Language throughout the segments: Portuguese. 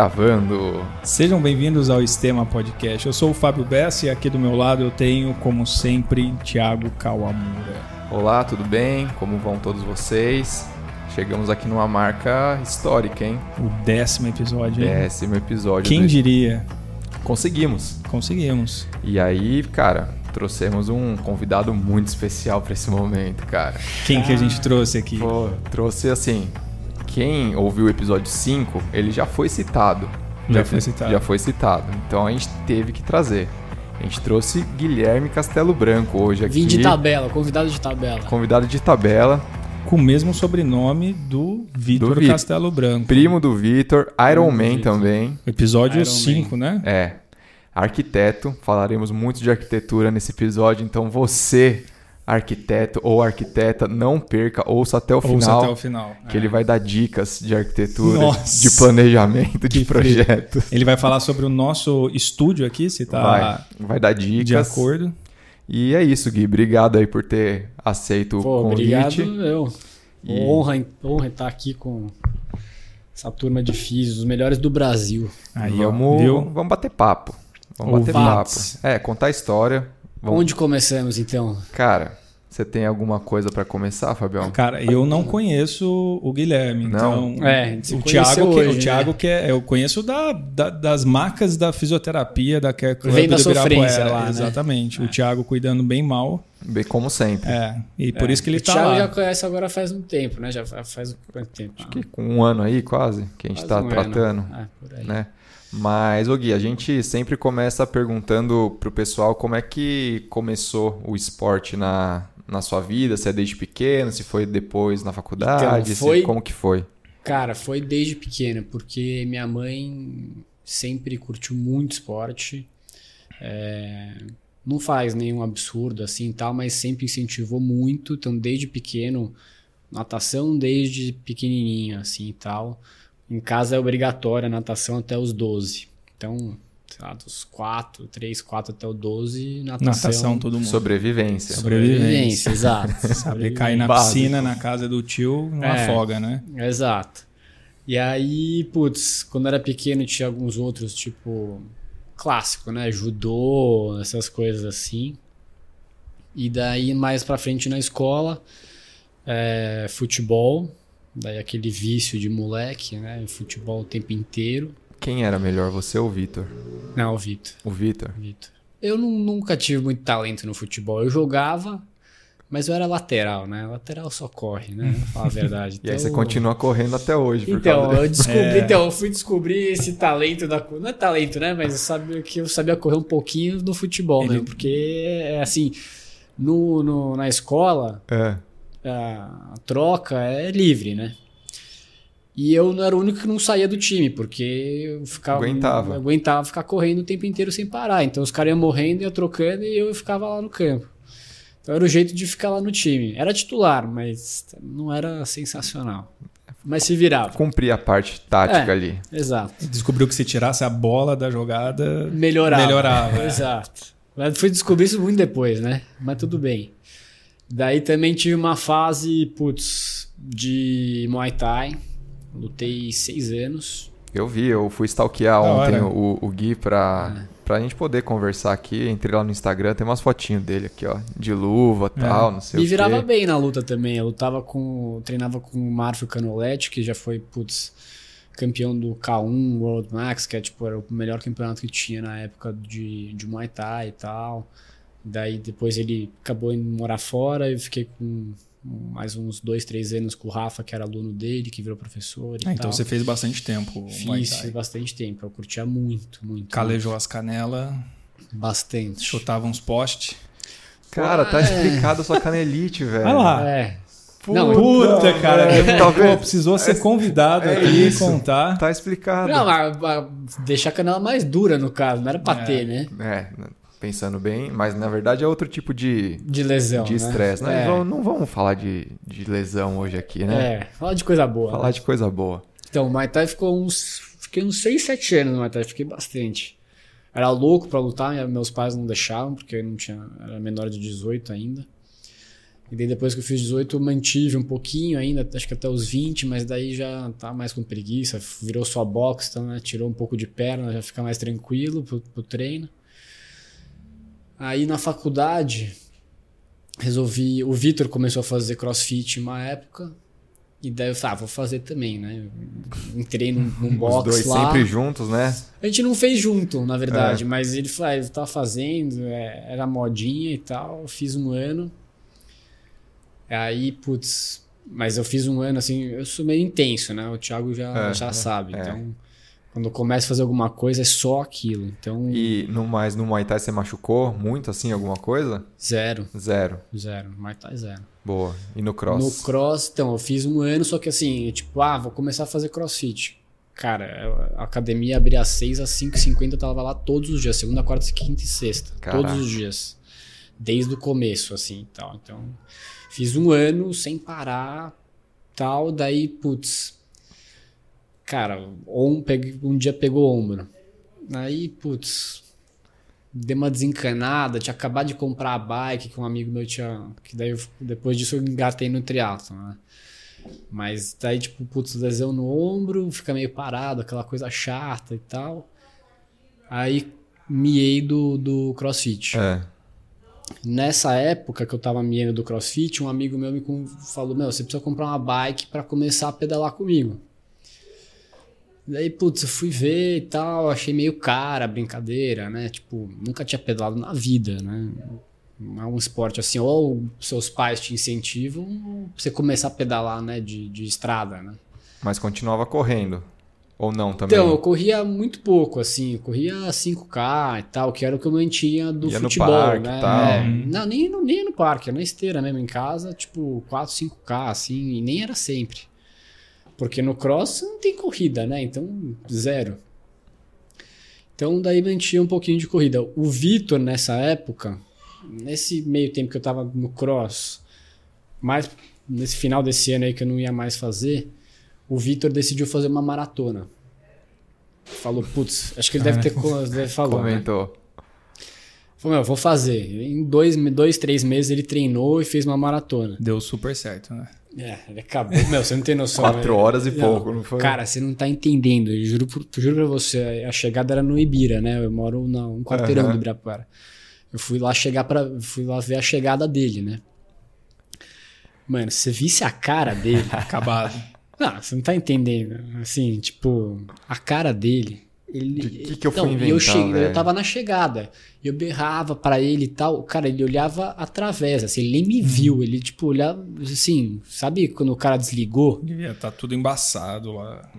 Gravando. Sejam bem-vindos ao Estema Podcast. Eu sou o Fábio Bessa e aqui do meu lado eu tenho, como sempre, Thiago Kawamura. Olá, tudo bem? Como vão todos vocês? Chegamos aqui numa marca histórica, hein? O décimo episódio. hein? Décimo episódio. Quem do- diria? Conseguimos. Conseguimos. E aí, cara, trouxemos um convidado muito especial pra esse momento, cara. Quem que a gente trouxe aqui? Pô, trouxe assim. Quem ouviu o episódio 5, ele já foi citado. Já foi citado. Já foi citado. Então a gente teve que trazer. A gente trouxe Guilherme Castelo Branco hoje aqui. Vim de tabela, convidado de tabela. Convidado de tabela, Com o mesmo sobrenome do Vitor. Castelo Branco. primo do Vitor, Iron Primo Man também. Episódio Iron 5, né? É. Arquiteto, falaremos muito de arquitetura nesse episódio, então você, arquiteto ou arquiteta, não perca, ouça até o Ouça final, até o final. que É. ele vai dar dicas de arquitetura, Nossa. de planejamento, de projetos. Ele vai falar sobre o nosso estúdio aqui, se tá Vai, vai dar dicas. de acordo. E é isso, Gui. Obrigado aí por ter aceito Pô, o convite. obrigado. Eu. E- Honra, honra estar aqui com essa turma de físicos, os melhores do Brasil. Aí, vamos, viu? vamos bater papo. Vamos bater Ouvintes. papo. É, contar a história. Vamos... Onde começamos, então? Cara, você tem alguma coisa pra começar, Fabião? Cara, eu não conheço o Guilherme, Não? então É, o Thiago, que, hoje, o né? Thiago que é, eu conheço da, da- das marcas da fisioterapia da Care Club Vem da sofrência lá, né? exatamente. O Thiago cuidando bem mal, Bem, como sempre. é, e por isso que ele o tá Thiago lá. já conhece agora faz um tempo, né? Já fa- faz quanto tempo? Acho que com um ano aí, quase, que a gente Quase tá um ano. tratando, Ah, por aí. né? Mas, ô Gui, a gente sempre começa perguntando pro pessoal como é que começou o esporte na, na sua vida, se é desde pequeno, se foi depois na faculdade, Então, se- foi- como que foi? Cara, foi desde pequena, porque minha mãe sempre curtiu muito esporte. É, não faz nenhum absurdo assim e tal, mas sempre incentivou muito. Então, desde pequeno, natação desde pequenininho assim e tal. Em casa é obrigatória a natação até os 12. Então, sei lá, dos 4, 3, 4 até o 12, natação. Natação, todo mundo. Sobrevivência. Sobrevivência. exato. Saber cair na Básico. piscina na casa do tio não É. afoga, né? Exato. E aí, putz, quando era pequeno tinha alguns outros, tipo, clássico, né? Judô, essas coisas assim. E daí, mais pra frente na escola, é, futebol. Daí aquele vício de moleque, né? Futebol o tempo inteiro. Quem era melhor, você ou o Vitor? Não, o Vitor. O Vitor? Vitor. Eu nu- nunca tive muito talento no futebol. Eu jogava, mas eu era lateral, né? Lateral só corre, né? Falar a verdade. E aí você Então- continua correndo até hoje. Por Então, causa eu descobri, É. então, eu fui descobrir esse talento da Não é talento, né? Mas eu sabia que eu sabia correr um pouquinho no futebol, Ele- né? Porque, é assim, no, no- na escola, É. a troca é livre, né? E eu não era o único que não saía do time, porque eu ficava. Aguentava. eu aguentava ficar correndo o tempo inteiro sem parar. Então os caras iam morrendo, ia trocando e eu ficava lá no campo. Então era o jeito de ficar lá no time. Era titular, mas não era sensacional. Mas se virava. Cumprir a parte tática É. ali. Exato. Descobriu que se tirasse a bola da jogada, Melhorava. Melhorava, é. Exato. Mas fui descobrir isso muito depois, né? Mas tudo bem. Daí também tive uma fase, putz, de Muay Thai. Lutei seis anos. Eu vi, eu fui stalkear ontem o, o Gui pra, É. pra gente poder conversar aqui. Entrei lá no Instagram, tem umas fotinhas dele aqui, ó. De luva e tal, não sei Me o virava quê. bem na luta também. Eu lutava com. treinava com o Marfio Canoletti, que já foi, putz, campeão do K1 World Max, que é tipo, era o melhor campeonato que tinha na época de, de Muay Thai e tal. Daí depois ele acabou indo morar fora, eu fiquei com mais uns dois, três anos com o Rafa, que era aluno dele, que virou professor e Ah, então você fez bastante tempo. Fiz Thai. bastante tempo, eu curtia muito, muito. Calejou as canelas, muito. Bastante. chutava uns postes. Cara, tá É. explicado a sua canelite, velho. Olha lá. É. Puta, Não, Puta, cara. Pô, vendo? precisou ser convidado é aqui isso. e contar. Tá explicado. Não, mas, mas deixar a canela mais dura, no caso, não era pra É. ter, né? É, pensando bem, mas na verdade é outro tipo de De lesão. de né? estresse. né? É. Não, vamos falar de, de lesão hoje aqui, né? É, fala de coisa boa. Falar né? de coisa boa. Então, o Muay Thai ficou uns. Fiquei uns 6, 7 anos no Muay Thai, fiquei bastante. Era louco pra lutar, meus pais não deixavam, porque eu não tinha. Era menor de 18 ainda. E daí depois que eu fiz 18, eu mantive um pouquinho ainda, acho que até os 20, mas daí já tá mais com preguiça, virou só box, então, né, tirou um pouco de perna, já fica mais tranquilo pro, pro treino. Aí na faculdade, resolvi. O Vitor começou a fazer crossfit uma época. E daí eu falei, ah, vou fazer também, né? Entrei num, num box Os dois lá. sempre juntos, né? A gente não fez junto, na verdade, É. mas ele falou, ah, ele tava fazendo, é, era modinha e tal, fiz um ano. Aí, putz, mas eu fiz um ano assim, eu sou meio intenso, né? O Thiago já, É, já é, sabe. é. Então, quando eu começo a fazer alguma coisa, é só aquilo. Então, E no mais no Muay Thai você machucou muito assim alguma coisa? zero, Zero. zero, mas tá zero. Boa. E no cross? No cross, então, eu fiz um ano, só que assim, eu, tipo, ah, vou começar a fazer crossfit. Cara, a academia abria às 6 às 5h50, eu tava lá todos os dias, segunda, quarta, quinta e sexta. Caraca. Todos os dias. Desde o começo, assim, tal. Então, fiz um ano sem parar, tal, daí, putz. Cara, um, um dia pegou ombro. Aí, putz, dei uma desencanada, tinha acabado de comprar a bike que um amigo meu tinha. Que daí eu- depois disso eu engatei no triatlo, né? Mas daí, tipo, putz, lesão no ombro, fica meio parado, aquela coisa chata e tal. Aí miei do, do crossfit. É. Nessa época que eu tava miando do crossfit, um amigo meu me falou: Meu, você precisa comprar uma bike pra começar a pedalar comigo. Daí, putz, eu fui ver e tal, achei meio cara a brincadeira, né? Tipo, nunca tinha pedalado na vida, né? É um esporte assim, ou seus pais te incentivam, ou você começar a pedalar, né, de, de estrada, né? Mas continuava correndo. Ou não também? Então, eu corria muito pouco, assim, eu corria 5K e tal, que era o que eu mantinha do Ia no futebol, parque né? tal. É, não, nem, no- nem no parque, era na esteira mesmo, em casa, tipo, 4, 5K, assim, e nem era sempre. Porque no cross não tem corrida, né? Então, zero. Então, daí mantinha um pouquinho de corrida. O Vitor, nessa época, nesse meio tempo que eu tava no cross, mais nesse final desse ano aí que eu não ia mais fazer, o Vitor decidiu fazer uma maratona. Falou, putz, acho que ele deve ter deve falou, né? Comentou. Falou, meu, vou fazer. Em dois, dois, três meses ele treinou e fez uma maratona. Deu super certo, né? É, ele acabou. Meu, você não tem noção. Quatro né? horas e pouco, não foi? Cara, você não tá entendendo. Eu juro, por- juro pra você, a chegada era no Ibira, né? Eu moro na, um quarteirão Aham. do Ibirapuera. Eu fui lá chegar para fui lá ver a chegada dele, né? Mano, se você visse a cara dele, Acabado. não, você não tá entendendo. Assim, tipo, a cara dele. Ele, De que que eu fui Não, e eu, inventar, cheguei, velho? eu tava na chegada. Eu berrava pra ele e tal. Cara, ele olhava através, assim, ele nem me viu. Ele, tipo, olhava assim, sabe quando o cara desligou? Devia estar tudo embaçado lá.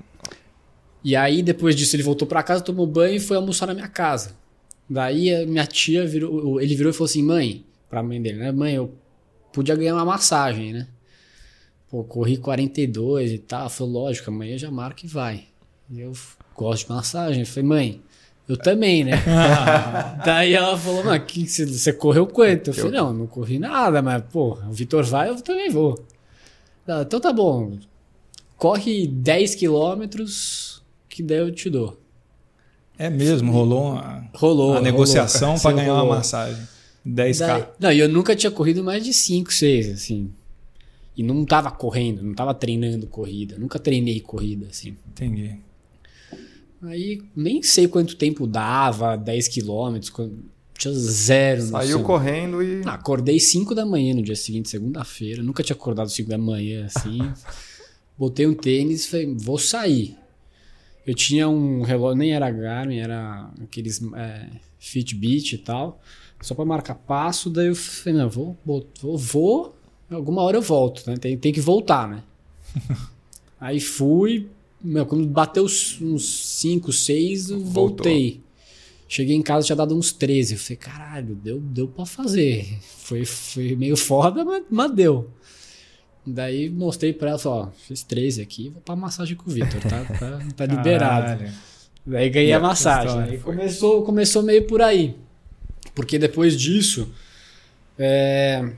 E aí, depois disso, ele voltou pra casa, tomou banho e foi almoçar na minha casa. Daí a minha tia virou, ele virou e falou assim: mãe, pra mãe dele, né? Mãe, eu podia ganhar uma massagem, né? Pô, corri 42 e tal. Falou, lógico, amanhã já marca e vai. E eu gosto de massagem. Eu falei, mãe, eu também, né? Daí ela falou, mas que, você, você correu quanto? Eu falei, não, não corri nada, mas, pô, o Vitor vai, eu também vou. Ela, então tá bom. Corre 10 quilômetros, que daí eu te dou. É mesmo, rolou uma, Rolou. uma negociação para ganhar rolou. uma massagem. 10k. Daí- não, e eu nunca tinha corrido mais de 5, 6, assim. E não tava correndo, não tava treinando corrida. Nunca treinei corrida, assim. Entendi. Aí nem sei quanto tempo dava, 10 quilômetros, tinha zero Saiu noção. correndo e. Ah, acordei 5 da manhã no dia seguinte, segunda-feira. Nunca tinha acordado 5 da manhã assim. Botei um tênis e falei, vou sair. Eu tinha um relógio, nem era Garmin, era aqueles é, Fitbit e tal, só pra marcar passo. Daí eu falei, não, vou, vou, vou, vou, alguma hora eu volto, né? Tem, tem que voltar, né? Aí fui, meu, quando bateu uns 5, 6, eu Voltou. voltei. Cheguei em casa, tinha dado uns 13. Eu falei, caralho, deu, deu pra fazer. Foi, foi meio foda, mas, mas deu. Daí mostrei pra ela, falei, ó, fiz 13 aqui, vou pra massagem com o Vitor, tá, tá, tá liberado. Daí ganhei a massagem. Aí começou, começou meio por aí. Porque depois disso, é,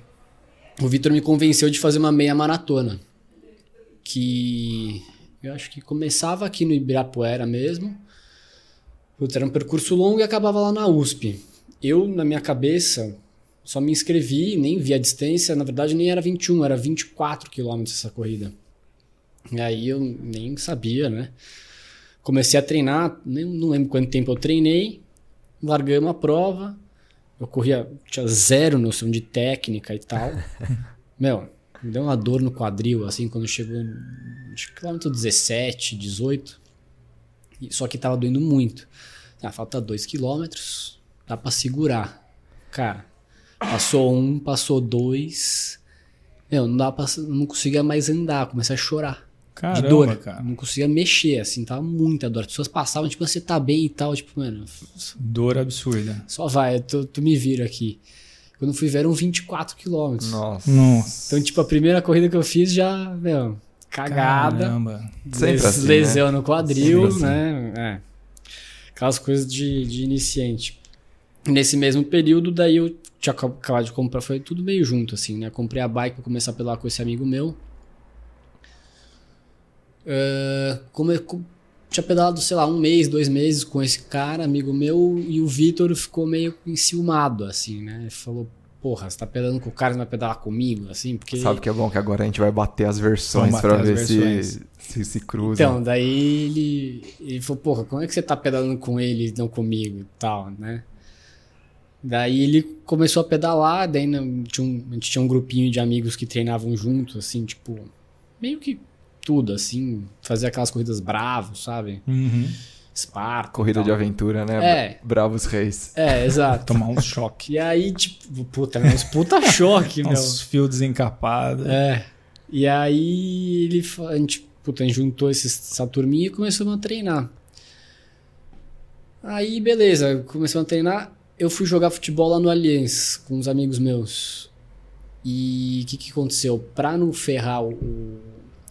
o Vitor me convenceu de fazer uma meia maratona. Que eu acho que começava aqui no Ibirapuera mesmo. Putz, era um percurso longo e acabava lá na USP. Eu, na minha cabeça, Só me inscrevi, nem vi a distância, na verdade nem era 21, era 24 quilômetros essa corrida. E aí eu nem sabia, né? Comecei a treinar, nem, não lembro quanto tempo eu treinei, largamos a prova, eu corria, tinha zero noção de técnica e tal. Meu, me deu uma dor no quadril, assim, quando chegou, acho que quilômetro 17, 18. Só que tava doendo muito. Ah, falta 2 quilômetros, dá pra segurar. Cara, passou um, passou dois. Meu, não dá pra, não conseguia mais andar, comecei a chorar. Caramba, de dor. cara. Não conseguia mexer, assim, tava muita dor. As pessoas passavam, tipo, você tá bem e tal, tipo, mano, Dor absurda. só vai, tu, tu me vira aqui. Quando fui ver, eram 24 quilômetros. Nossa. Nossa. Então, tipo, a primeira corrida que eu fiz já, meu, cagada. Caramba. Sempre les- assim, lesão né? no quadril, Sempre assim. né? É. Aquelas coisas de, de iniciante. Nesse mesmo período, daí eu tinha acab- acabado de comprar, foi tudo meio junto, assim, né? Comprei a bike pra começar a pedalar com esse amigo meu. Co- tinha pedalado, sei lá, um mês, dois meses com esse cara, amigo meu, e o Vitor ficou meio enciumado, assim, né? Ele falou, porra, você tá pedalando com o cara e não vai pedalar comigo, assim? Porque... Sabe que é bom que agora a gente vai bater as versões bater ver as se, versões. se se cruzam. Então, daí ele, ele falou, porra, como é que você tá pedalando com ele e não comigo e tal, né? Daí ele começou a pedalar, daí tinha um- a gente tinha um grupinho de amigos que treinavam juntos, assim, tipo, meio que tudo, assim, fazia aquelas corridas bravos, sabe? Uhum. Esparta. Corrida de aventura, né? É. Bravos Reis. É, exato. Tomar um choque. E aí, tipo, puta, né, uns puta choque, meu. Uns fios desencapados. É. E aí ele, a gente, puta, a gente juntou esses, essa turminha e começamos a treinar. Aí, beleza, começamos a treinar. Eu fui jogar futebol lá no Allianz com uns amigos meus. E o que, que aconteceu? Pra não ferrar o,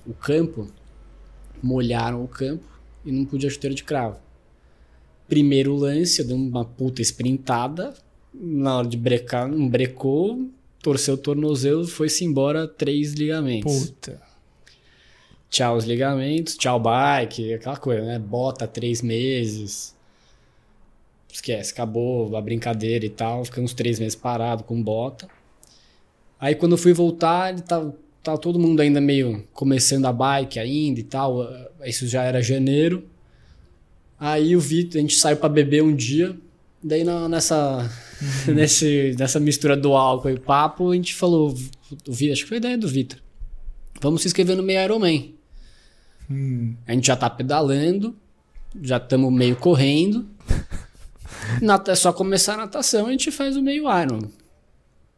o, campo, molharam o campo e não podia chuteira de cravo. Primeiro lance, eu dei uma puta sprintada. Na hora de brecar, não brecou, torceu o tornozelo, foi-se embora três ligamentos. Puta. Tchau os ligamentos, tchau bike, aquela coisa, né? Bota três meses. Esquece, acabou a brincadeira e tal. Fiquei uns três meses parado com bota. Aí quando eu fui voltar, ele tava, tava todo mundo ainda meio começando a bike ainda e tal. Isso já era janeiro. Aí o Vitor, a gente saiu pra beber um dia. Daí na- nessa, nesse, nessa mistura do álcool e papo, a gente falou, o Vitor, acho que foi a ideia do Vitor. Vamos se inscrever no meio Ironman. Hum. A gente já tá pedalando, já estamos meio correndo. Nata- É só começar a natação, a gente faz o meio Iron.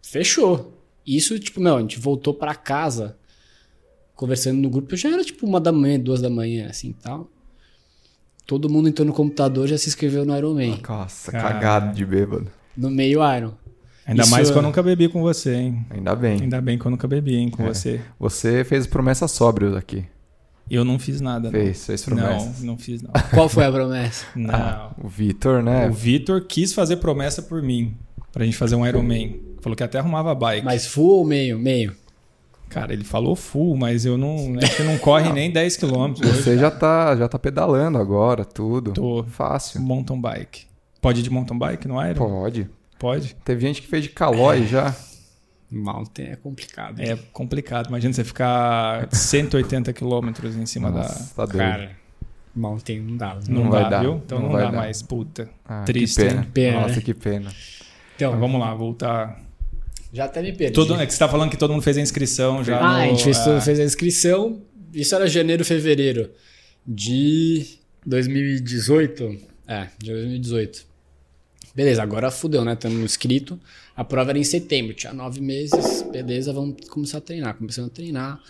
Fechou. Isso, tipo, meu, a gente voltou pra casa conversando no grupo, já era tipo uma da manhã, duas da manhã, assim tal. Todo mundo entrou no computador já se inscreveu no Ironman, Nossa, Cara. cagado de bêbado. no meio Iron. Ainda Isso mais é- que eu nunca bebi com você, hein? Ainda bem. Ainda bem que eu nunca bebi, hein, com É. você. Você fez promessa sóbrio aqui. Eu não fiz nada. não. Fez, fez promessas. Não, não fiz não. Qual foi a promessa? Não. Ah, o Vitor, né? O Vitor quis fazer promessa por mim, pra gente fazer um Ironman. Falou que até arrumava a bike. Mas full ou meio? Meio. Cara, ele falou full, mas eu não. Acho que não corre nem 10 km hoje. Você já tá, já tá pedalando agora, tudo. Tô. Fácil. Mountain bike. Pode ir de mountain bike no Iron? Pode. Pode. Teve gente que fez de calói já. Mountain é complicado. É complicado. Imagina você ficar 180 km em cima Nossa, tá doido. Cara, Mountain não dá. da. não Não, vai dá, dar, viu? Então não não, vai dá dar. mais. Puta. Ah, Triste, que pena. hein? Pena, Nossa, né? que pena. Então, Mas vamos lá, voltar. Já até me perdi. Todo, é que você tá falando que todo mundo fez a inscrição já. Ah, no- a gente fez, é. fez a inscrição. Isso era janeiro, fevereiro de 2018. É, de 2018. Beleza, agora fudeu, né? Estamos inscrito. A prova era em setembro, tinha nove meses. Beleza, vamos começar a treinar. Começando a treinar.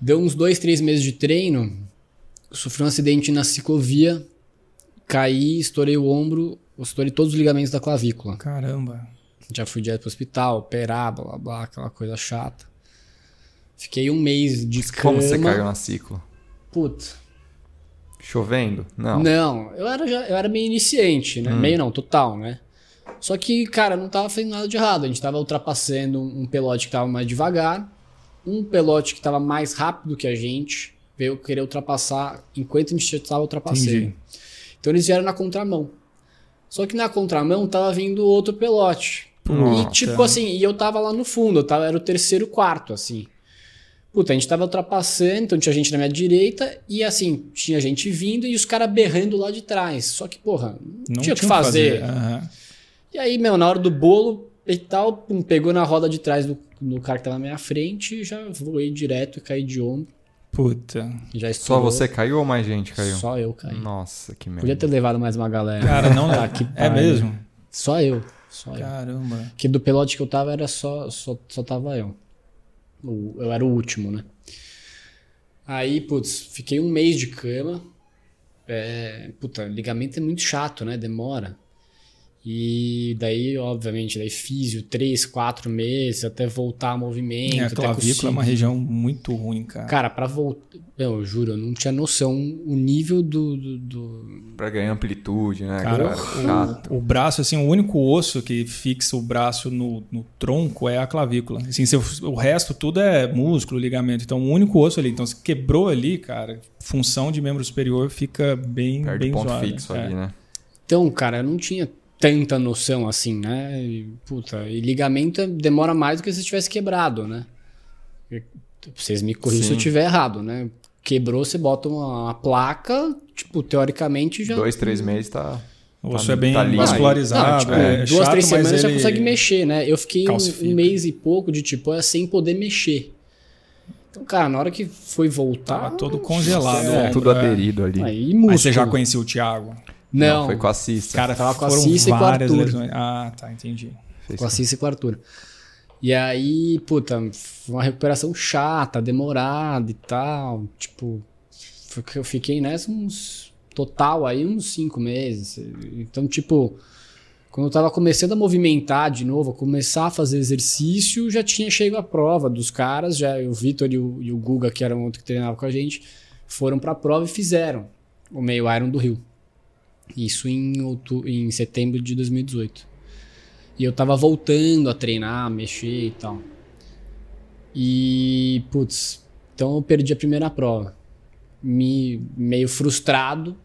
Deu uns dois, três meses de treino. Sofri um acidente na ciclovia. Caí, estourei o ombro, estourei todos os ligamentos da clavícula. Caramba. Já fui direto pro hospital, operar, blá blá blá, aquela coisa chata. Fiquei um mês de cama. Como você caiu na ciclo? Puta. Chovendo? Não. Não, eu era, já, eu era meio iniciante, né? Meio não, total, né? Só que, cara, não tava fazendo nada de errado. A gente tava ultrapassando um pelote que tava mais devagar. Um pelote que tava mais rápido que a gente veio querer ultrapassar enquanto a gente já tava ultrapassando. Entendi. Então eles vieram na contramão. Só que na contramão tava vindo outro pelote. E tipo assim, e eu tava lá no fundo, eu tava, era o terceiro quarto, assim. Puta, a gente tava ultrapassando, então tinha gente na minha direita e assim, tinha gente vindo e os caras berrando lá de trás. Só que, porra, não, tinha o que fazer. Aham. E aí, meu, na hora do bolo e tal, pum, pegou na roda de trás do, do cara que tava na minha frente e já voei direto e caí de ombro. Puta. Já Só você caiu ou mais gente caiu? Só eu caí. Nossa, que merda. Podia ter levado mais uma galera. Cara, não Tá que É mesmo? Só eu. Só eu. Caramba. Porque do pelote que eu tava era só, só, só tava eu. Eu era o último, né? Aí, putz, fiquei um mês de cama. É, puta, ligamento é muito chato, né? Demora. E daí, obviamente, daí físio, três, quatro meses, até voltar a movimento. É, a clavícula é uma região muito ruim, cara. Cara, pra voltar. Eu juro, eu não tinha noção o nível do. do, do- Pra ganhar amplitude, né? Cara, Chato. o, o braço, assim, o único osso que fixa o braço no, no tronco é a clavícula. Assim, se o, o resto tudo é músculo, ligamento. Então, o único osso ali. Então, se quebrou ali, cara, função de membro superior fica bem, Perde bem ponto zoada. fixo É. ali, né? Então, cara, eu não tinha tanta noção assim, né? E, puta, e ligamento demora mais do que se tivesse quebrado, né? E, Vocês me corrigem se eu Sim. estiver errado, né? Quebrou, você bota uma, uma placa, tipo, teoricamente já. Dois, três meses tá. O osso Tá- é bem tá vascularizado. Não, tipo, é duas, chato, três semanas já ele- consegue mexer, né? Eu fiquei um, calcifica. um mês e pouco de tipo, é sem poder mexer. Então, cara, na hora que foi voltar. Tava todo congelado. É, ombro, Tudo é. aderido ali. Aí, músculo. Aí você já conhecia o Thiago? Não, foi com a Cissa. Cara, Tava com a Cissa e com o Arthur. lesões. Ah, tá, entendi. Fez com a Cissa e com o Arthur. E aí, puta, foi uma recuperação chata, demorada e tal. Tipo, eu fiquei nessa uns. Total aí, uns cinco meses. Então, tipo, quando eu tava começando a movimentar de novo, a começar a fazer exercício, já tinha chego a prova dos caras. Já o Vitor e o, e o Guga, que eram outro que treinava com a gente, foram pra prova e fizeram o meio Iron do Rio. Isso em, outu- em setembro de 2018. E eu tava voltando a treinar, a mexer e tal. E, putz, então eu perdi a primeira prova. Me, meio frustrado.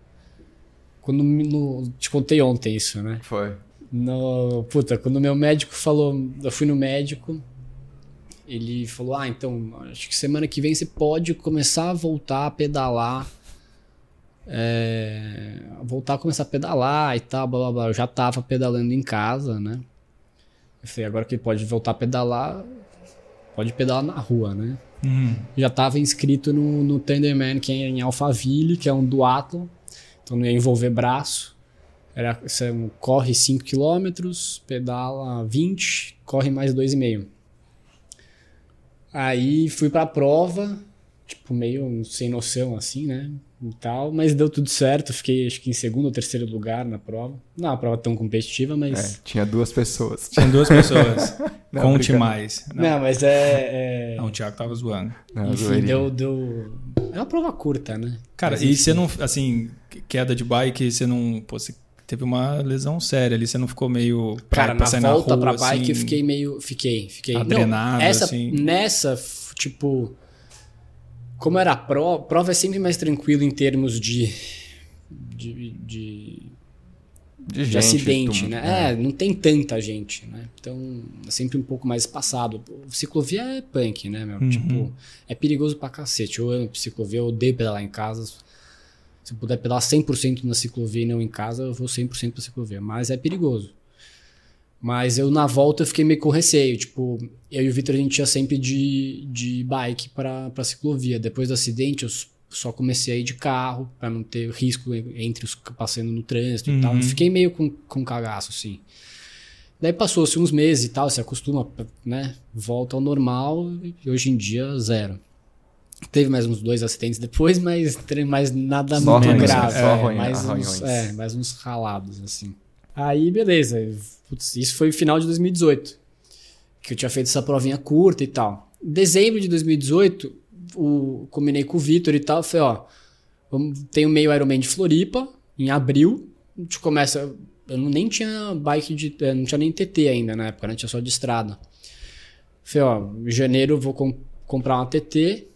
Quando me- no, te contei ontem isso, né? Foi. No, puta, quando meu médico falou, eu fui no médico, ele falou: Ah, então, acho que semana que vem você pode começar a voltar a pedalar. É, voltar a começar a pedalar e tal, blá blá blá. Eu já tava pedalando em casa, né? Eu falei: agora que ele pode voltar a pedalar, pode pedalar na rua, né? Hum, já estava inscrito no, no Thunderman, que é em Alphaville, que é um duathlon. Então não ia envolver braço. Era, você corre 5 km, pedala 20, corre mais 2,5. Aí fui pra prova, tipo, meio sem noção assim, né? E tal, mas deu tudo certo. Fiquei acho que em segundo ou terceiro lugar na prova. Não é uma prova tão competitiva, mas. É, tinha duas pessoas. Tinham duas pessoas. Não, Conte mais. Não, Não, mas é. é- não, o Thiago tava zoando. Não, Enfim, deu, deu. É uma prova curta, né? Cara, Mas, e você não, assim, queda de bike, você não. Pô, você teve uma lesão séria ali, você não ficou meio. pra- Cara, pra na sair volta rua, pra bike assim, eu fiquei meio. Fiquei, fiquei. adrenado, Não, essa, assim. Nessa, tipo. Como era prova, prova é sempre mais tranquilo em termos de. de, de, De, de gente, acidente, né? É, não tem tanta gente, né? Então é sempre um pouco mais espaçado. O Ciclovia é punk, né, meu? Uhum. Tipo, é perigoso pra cacete. Eu amo ciclovia, eu odeio pedalar em casa. Se eu puder pedalar 100% na ciclovia e não em casa, eu vou 100% pra ciclovia. Mas é perigoso. Mas eu, na volta, eu fiquei meio com receio. Tipo, eu e o Vitor, a gente ia sempre de, de bike pra, pra ciclovia. Depois do acidente, eu só comecei a ir de carro, pra não ter risco en- entre os passando no trânsito e tal. Uhum. Eu fiquei meio com, com cagaço, assim. Daí passou-se uns meses e tal, se acostuma, né? Volta ao normal e hoje em dia, zero. Teve mais uns dois acidentes depois, mas mais nada Só muito arranhões, grave. só é, arranhões, mais, uns, é, mais uns ralados, assim. Aí, beleza. Putz, isso foi final de 2018. Que eu tinha feito essa provinha curta e tal. Em dezembro de 2018, o, combinei com o Vitor e tal. Falei, ó, tem o meio Ironman de Floripa, em abril. A gente começa. Eu não- nem tinha bike de. eh, Não tinha nem TT ainda na época, né? Tinha só de estrada. Falei, ó, em janeiro eu vou com- comprar uma TT.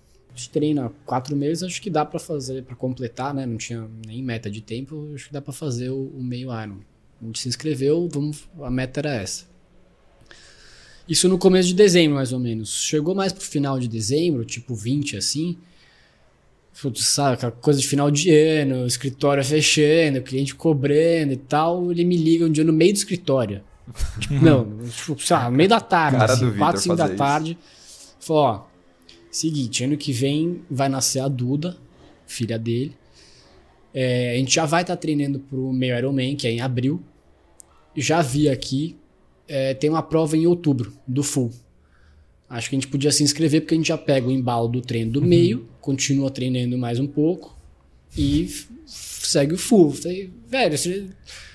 Treina quatro meses, acho que dá pra fazer, pra completar, né? Não tinha nem meta de tempo, acho que dá pra fazer o, o meio Iron. A gente se inscreveu, vamos, a meta era essa. Isso no começo de dezembro, mais ou menos. Chegou mais pro final de dezembro, tipo 20 assim. Putz, sabe, aquela coisa de final de ano, escritório fechando, cliente cobrando e tal. Ele me liga um dia no meio do escritório. tipo, não, tipo, sabe, no meio da tarde, Cara assim, do 4, Vitor 5 da tarde. Falou, ó, seguinte, ano que vem vai nascer a Duda, filha dele. É, a gente já vai estar treinando pro meio Ironman, que é em abril. Já vi aqui, é, tem uma prova em outubro, do full. Acho que a gente podia se inscrever, porque a gente já pega o embalo do treino do meio, continua treinando mais um pouco e segue o full. Falei, velho, você...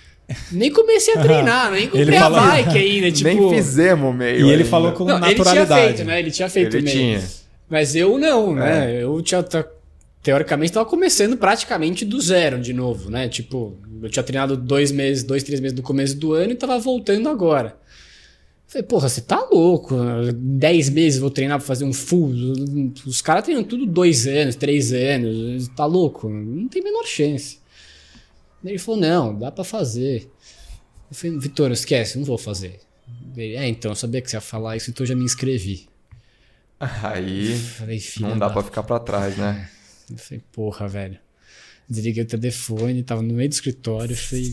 nem comecei a treinar, nem comprei Ele a fala- bike ainda. Tipo... Nem fizemos o meio. E ele ainda. falou com Não, ele tinha naturalidade. feito, né? Ele tinha feito Ele o meio. tinha. Mas eu não, né? É. Eu tinha. Teoricamente, estava começando praticamente do zero de novo, né? Tipo, eu tinha treinado dois meses, dois, três meses no começo do ano e tava voltando agora. Falei, porra, você tá louco? Dez meses vou treinar pra fazer um full. Os caras treinam tudo dois anos, três anos. Tá louco? Não tem a menor chance. Ele falou, não, dá pra fazer. Eu falei, Vitor, esquece, não vou fazer. Ele, é, então, eu sabia que você ia falar isso, então eu já me inscrevi. Aí Falei, não dá da pra ficar pra trás, né? Eu falei, porra, velho. Desliguei o telefone, tava no meio do escritório. Falei,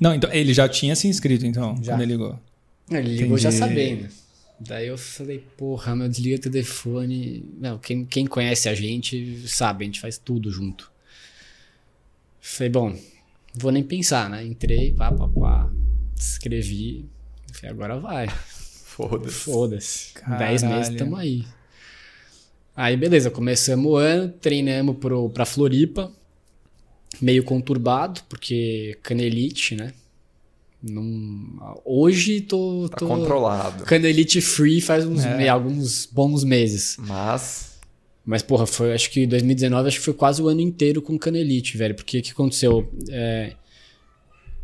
Não, então ele já tinha se inscrito, então, Já. quando ele ligou. Ele ligou já Entendi. sabendo. Daí eu falei, porra, meu, desliguei o telefone. Não, quem, quem conhece a gente sabe, a gente faz tudo junto. Falei, bom, vou nem pensar, né? Entrei, pá, pá, pá, escrevi. Falei, agora vai. Foda-se. Foda-se. Dez meses tamo aí. Aí, beleza, começamos o ano, treinamos pro, pra Floripa. Meio conturbado, porque canelite, né? Não... Hoje tô. Tá tô... controlado. Canelite free faz uns, É. alguns bons meses. Mas. Mas, porra, foi, acho que 2019 acho que foi quase o ano inteiro com canelite, velho. Porque o que aconteceu? É,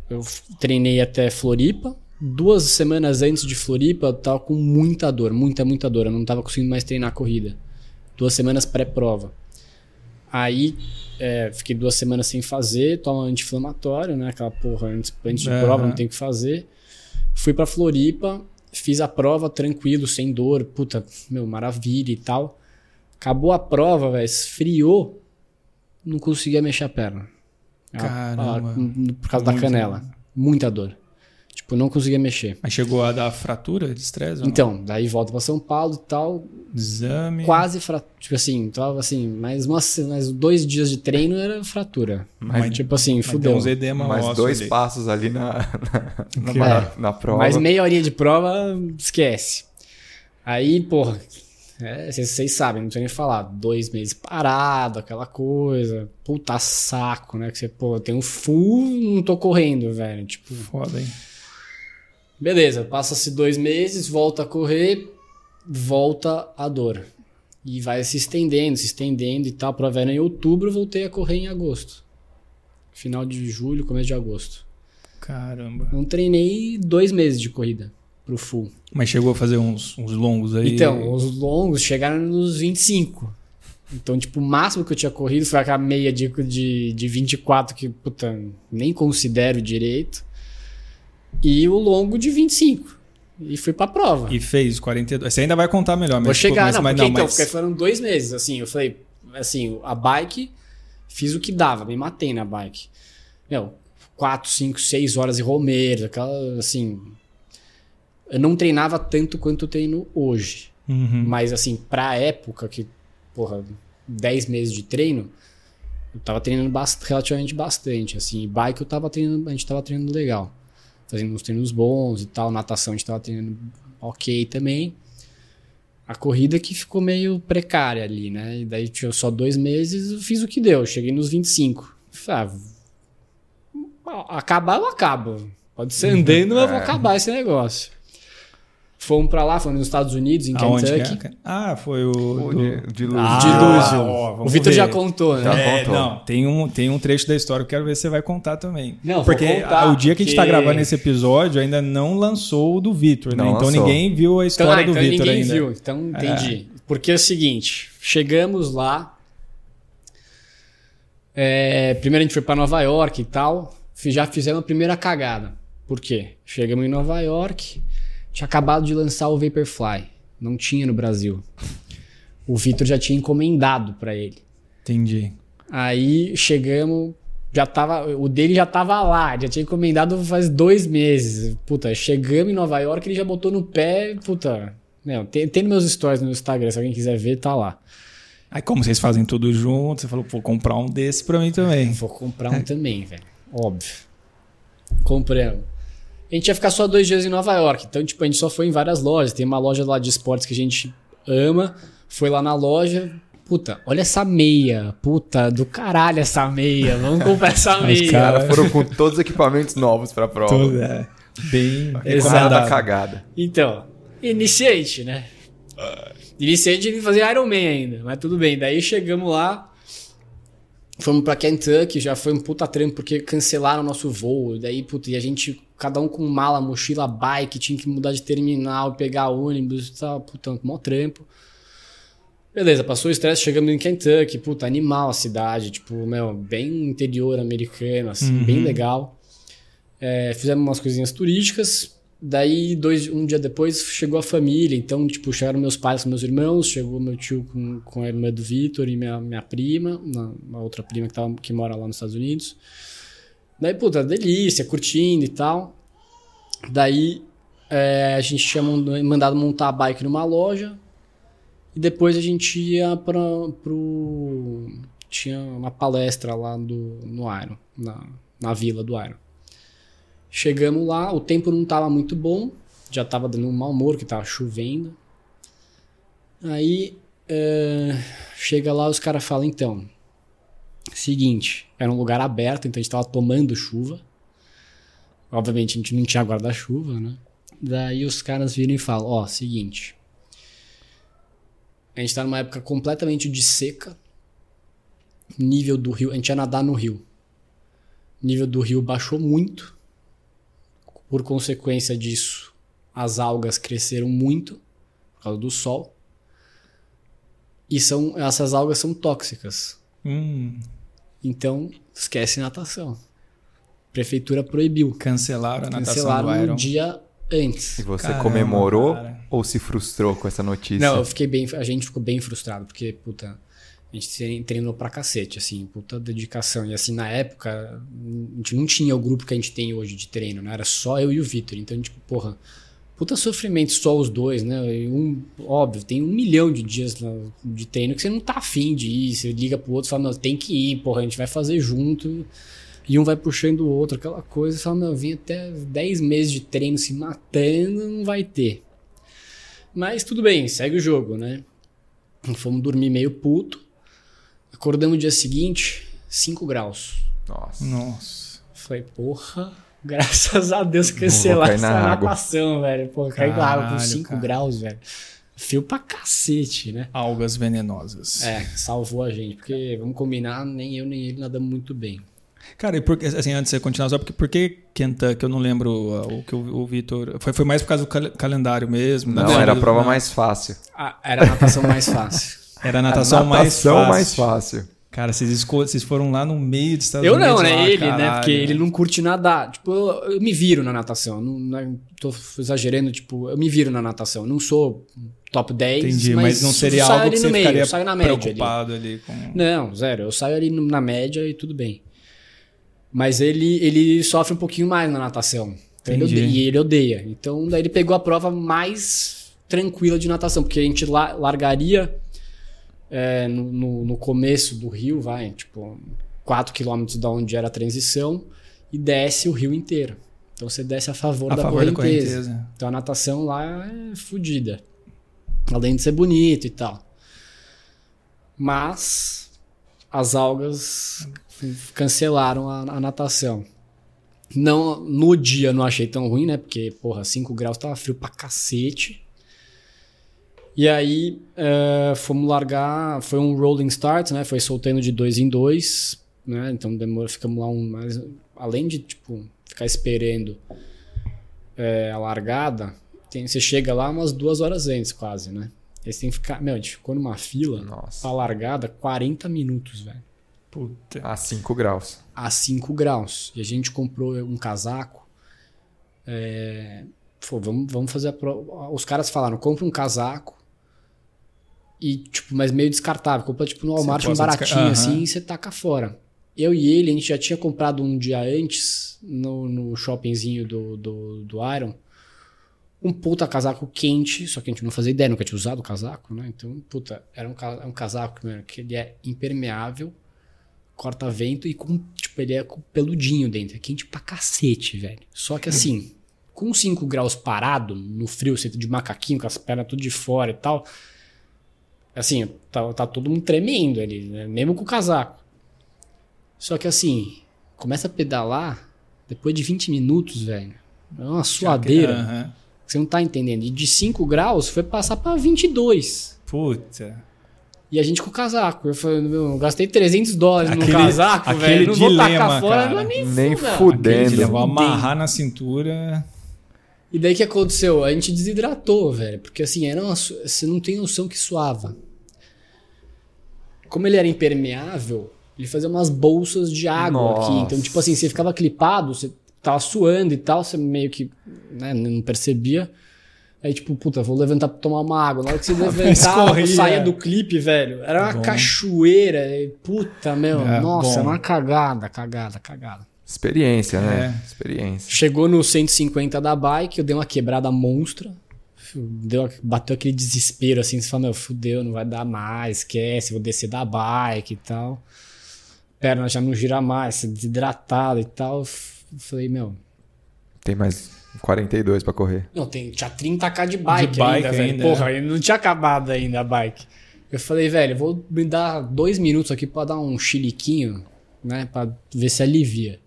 eu treinei até Floripa. Duas semanas antes de Floripa, eu tava com muita dor, muita, muita dor. Eu não tava conseguindo mais treinar a corrida. Duas semanas pré-prova. Aí, é, fiquei duas semanas sem fazer, toma anti-inflamatório, né? Aquela porra, antes, antes de prova não tem o que fazer. Fui pra Floripa, fiz a prova tranquilo, sem dor, puta, meu, maravilha e tal. Acabou a prova, velho, esfriou, não conseguia mexer a perna. A- Caramba. a- por causa da Muito. canela. Muita dor. Tipo, não conseguia mexer. Aí chegou a dar fratura de estresse? ou não? Então, daí volta pra São Paulo e tal, Exame. quase fratura. Tipo assim, tava assim, mais, uma, se- mais dois dias de treino era fratura. Mas- tipo assim, Mas fudeu. tem uns edema mais dois ali. passos ali na, na, na, É. na, prova. Mais meia horinha de prova, esquece. Aí, porra, é, vocês vocês sabem, não precisa nem falar. Dois meses parado, aquela coisa. Puta saco, né? Que você, pô, tem um full, não tô correndo, velho. Tipo, Foda, hein? Beleza, passa-se dois meses, volta a correr, volta a dor. E vai se estendendo, se estendendo e tal. A prova era em outubro, voltei a correr em agosto. Final de julho, começo de agosto. Caramba. Não treinei dois meses de corrida pro full. Mas chegou a fazer uns, uns longos aí? Então, os longos chegaram nos 25. Então, tipo, o máximo que eu tinha corrido foi aquela meia de, de, de 24 que, puta, nem considero direito. E o longo de 25. E fui pra prova. E fez 42. Você ainda vai contar melhor, mas Vou chegar, mas, não, mas, porque então, mas- porque foram dois meses, assim, eu falei, assim, a bike, fiz o que dava, me matei na bike. Meu, 4, 5, 6 horas em Romeiros, aquela, assim, eu não treinava tanto quanto eu treino hoje. Uhum. Mas assim, pra época que, porra, 10 meses de treino, eu tava treinando bast relativamente bastante, assim. Bike eu tava treinando, a gente tava treinando legal. Fazendo uns treinos bons e tal, natação a gente tava treinando ok também. A corrida que ficou meio precária ali, né? E daí tinha só dois meses, eu fiz o que deu, cheguei nos 25. Falei, ah, acabar eu acabo. Pode ser andando, mas eu vou acabar esse negócio. Fomos pra lá, fomos nos Estados Unidos, em Aonde que Kentucky. é? Ah, foi o. O do- luz. Ah, de Lúcio. ó, o Vitor já contou, né? Já É, contou. não, tem um, tem um trecho da história que eu quero ver se você vai contar também. Não, vou porque contar, o dia que a gente tá gravando esse episódio ainda não lançou o do Vitor, né? Não Então lançou. ninguém viu a Então, história ah, do então Vitor ninguém ainda. viu, então entendi. Porque é o seguinte, chegamos lá, é, primeiro a gente foi pra Nova York e tal, já fizemos a primeira cagada. Por quê? Chegamos em Nova York, Tinha acabado de lançar o Vaporfly. Não tinha no Brasil. O Vitor já tinha encomendado para ele. Entendi. Aí chegamos, já tava, o dele já tava lá, já tinha encomendado faz dois meses. Puta, chegamos em Nova York, ele já botou no pé, puta. Não, tem, tem meus stories no Instagram, se alguém quiser ver, tá lá. Aí, como vocês fazem tudo junto, você falou, vou comprar um desse pra mim também. Vou comprar um também, velho. Óbvio. Compramos. A gente ia ficar só dois dias em Nova York. Então, tipo, a gente só foi em várias lojas. Tem uma loja lá de esportes que a gente ama. Foi lá na loja. Puta, olha essa meia. Puta, do caralho essa meia. Vamos comprar essa meia. Os caras foram com todos os equipamentos novos pra prova. Tudo, é. Bem Exato. da cagada. Então, iniciante, né? Iniciante ele fazia Iron Man ainda, mas tudo bem. Daí chegamos lá, fomos pra Kentucky, já foi um puta trampo porque cancelaram o nosso voo. Daí, puta, e a gente, cada um com mala, mochila, bike, tinha que mudar de terminal, pegar ônibus tal, puta, mó trampo. Beleza, passou o estresse, chegamos em Kentucky, puta, animal a cidade, tipo, meu, bem interior americano, assim, Uhum. bem legal. É, fizemos umas coisinhas turísticas, daí dois, um dia depois chegou a família, então, tipo, chegaram meus pais com meus irmãos, chegou meu tio com, com a irmã do Vitor e minha, minha prima, uma, uma outra prima que, tava, que mora lá nos Estados Unidos. Daí, puta, delícia, curtindo e tal. Daí, é, a gente tinha mand- mandado montar a bike numa loja, e depois a gente ia para pro. Tinha uma palestra lá do, no Iron, na, na vila do Iron. Chegamos lá, o tempo não estava muito bom, já estava dando um mau humor, que estava chovendo. Aí é, chega lá, os caras falam: então, seguinte, era um lugar aberto, então a gente estava tomando chuva. Obviamente a gente não tinha guarda-chuva, né? Daí os caras viram e falam: ó, seguinte. A gente tá numa época completamente de seca. Nível do rio. A gente ia nadar no rio. Nível do rio baixou muito. Por consequência disso, as algas cresceram muito por causa do sol. E são, essas algas são tóxicas. Hum, Então, esquece natação. Prefeitura proibiu. cancelaram a natação Cancelaram do um Iron. dia antes. E você Caramba, comemorou cara. ou se frustrou com essa notícia? Não, eu fiquei bem. A gente ficou bem frustrado, porque, puta, a gente tre- treinou pra cacete, assim, puta dedicação. E assim, na época, a gente não tinha o grupo que a gente tem hoje de treino, né? Era só eu e o Vitor. Então, tipo, porra, puta sofrimento só os dois, né? E um, óbvio, tem um milhão de dias de treino que você não tá afim de ir. Você liga pro outro e fala, não, tem que ir, porra, a gente vai fazer junto. E um vai puxando o outro, aquela coisa. Você fala, meu, eu vim até 10 meses de treino se matando, não vai ter. Mas tudo bem, segue o jogo, né? Fomos dormir meio puto. Acordamos no dia seguinte, 5 graus. Nossa. Nossa. Falei, porra, graças a Deus cancelar essa natação, velho. Pô, caiu na água com Caralho, 5 cara. graus, velho. Fio pra cacete, né? Algas venenosas. É, salvou a gente, porque vamos combinar, nem eu nem ele nadamos muito bem. Cara, e por, que- assim, antes de você continuar, só porque por que Kentucky? Eu não lembro uh, o que o, o Vitor. Foi, foi mais por causa do cal- calendário mesmo? Não, lembro era a prova não. mais fácil. Ah, era a natação mais fácil. Era a natação, mais natação fácil. mais fácil. Cara, vocês, vocês foram lá no meio dos Estados Eu Unidos. não, né? ele, né? caralho. Porque ele não curte nadar. Tipo, eu, eu me viro na natação. Não, não tô exagerando, tipo, eu me viro na natação. Não sou top 10, Entendi, mas, mas, não seria eu saio algo ali que no você meio, ficaria eu saio na média ali. preocupado ali, com... Não, zero. Eu saio ali na média e tudo bem. Mas ele, ele sofre um pouquinho mais na natação. Então ele odeia, e ele odeia. Então daí ele pegou a prova mais tranquila de natação, porque a gente la- largaria é, no, no, no começo do rio, vai, tipo, 4 quilômetros da onde era a transição, e desce o rio inteiro. Então você desce a favor, a da, favor da correnteza. correnteza. Então a natação lá é fodida. Além de ser bonito e tal. Mas as algas cancelaram a, a natação. Não, no dia não achei tão ruim, né? Porque, porra, 5 graus tava frio pra cacete. E aí eh, fomos largar, foi um rolling start, né? Foi soltando de dois em dois, né? Então demora, ficamos lá um mais. Além de, tipo, ficar esperando eh, a largada, tem, você chega lá umas duas horas antes, quase, né? Aí você tem que ficar. Meu, a gente ficou numa fila Nossa. pra largada 40 minutos, velho. Puta. A 5 graus. A 5 graus. E a gente comprou um casaco. é, pô, vamos, vamos fazer a prova. Os caras falaram, compra um casaco e, tipo, mas meio descartável. Compra, tipo, no Walmart um baratinho Aham. assim e você taca fora. Eu e ele, a gente já tinha comprado um dia antes no, no shoppingzinho do, do, do Iron um puta casaco quente, só que a gente não fazia ideia, nunca tinha usado o casaco, né? Então, puta, era um, ca- um casaco mano, que ele é impermeável, corta vento e com, tipo, ele é com peludinho dentro. É quente pra cacete, velho. Só que assim, com 5 graus parado, no frio, você de macaquinho, com as pernas tudo de fora e tal, assim, tá, tá todo mundo tremendo ali, né? mesmo com o casaco. Só que assim, começa a pedalar, depois de 20 minutos, velho, é uma suadeira. Aham. Você não tá entendendo. E de 5 graus foi passar pra 22. Puta. E a gente com o casaco. Eu falei, meu, eu gastei 300 dólares Aquele- no casaco, aquele velho. Não vou dilema, tacar fora, cara. não é nem, Nem fudendo. fudendo. Ele levou a Fudendo. amarrar na cintura. E daí o que aconteceu? A gente desidratou, velho. Porque assim, era uma você não tem noção que suava. Como ele era impermeável, ele fazia umas bolsas de água Nossa. aqui. Então, tipo assim, você ficava clipado, você tava suando e tal, você meio que né, não percebia. Aí, tipo, puta, vou levantar pra tomar uma água. Na hora que você levantava, saía do clipe, velho. Era uma Bom. cachoeira. Puta, meu. É, nossa, bom. era uma cagada, cagada, cagada. Experiência, né? É. Experiência. Chegou no 150 da bike, eu dei uma quebrada monstra. Deu, bateu aquele desespero assim, você fala, meu, fudeu, não vai dar mais, esquece, vou descer da bike e tal. Perna já não gira mais, desidratado e tal. Eu Falei, meu, Tem mais 42 pra correr. não, tem, tinha 30k de bike, De bike ainda, velho. ainda, Porra, é. ainda não tinha acabado ainda a bike. Eu falei, velho, vou me dar dois minutos aqui pra dar um chiliquinho, né? Pra ver se alivia.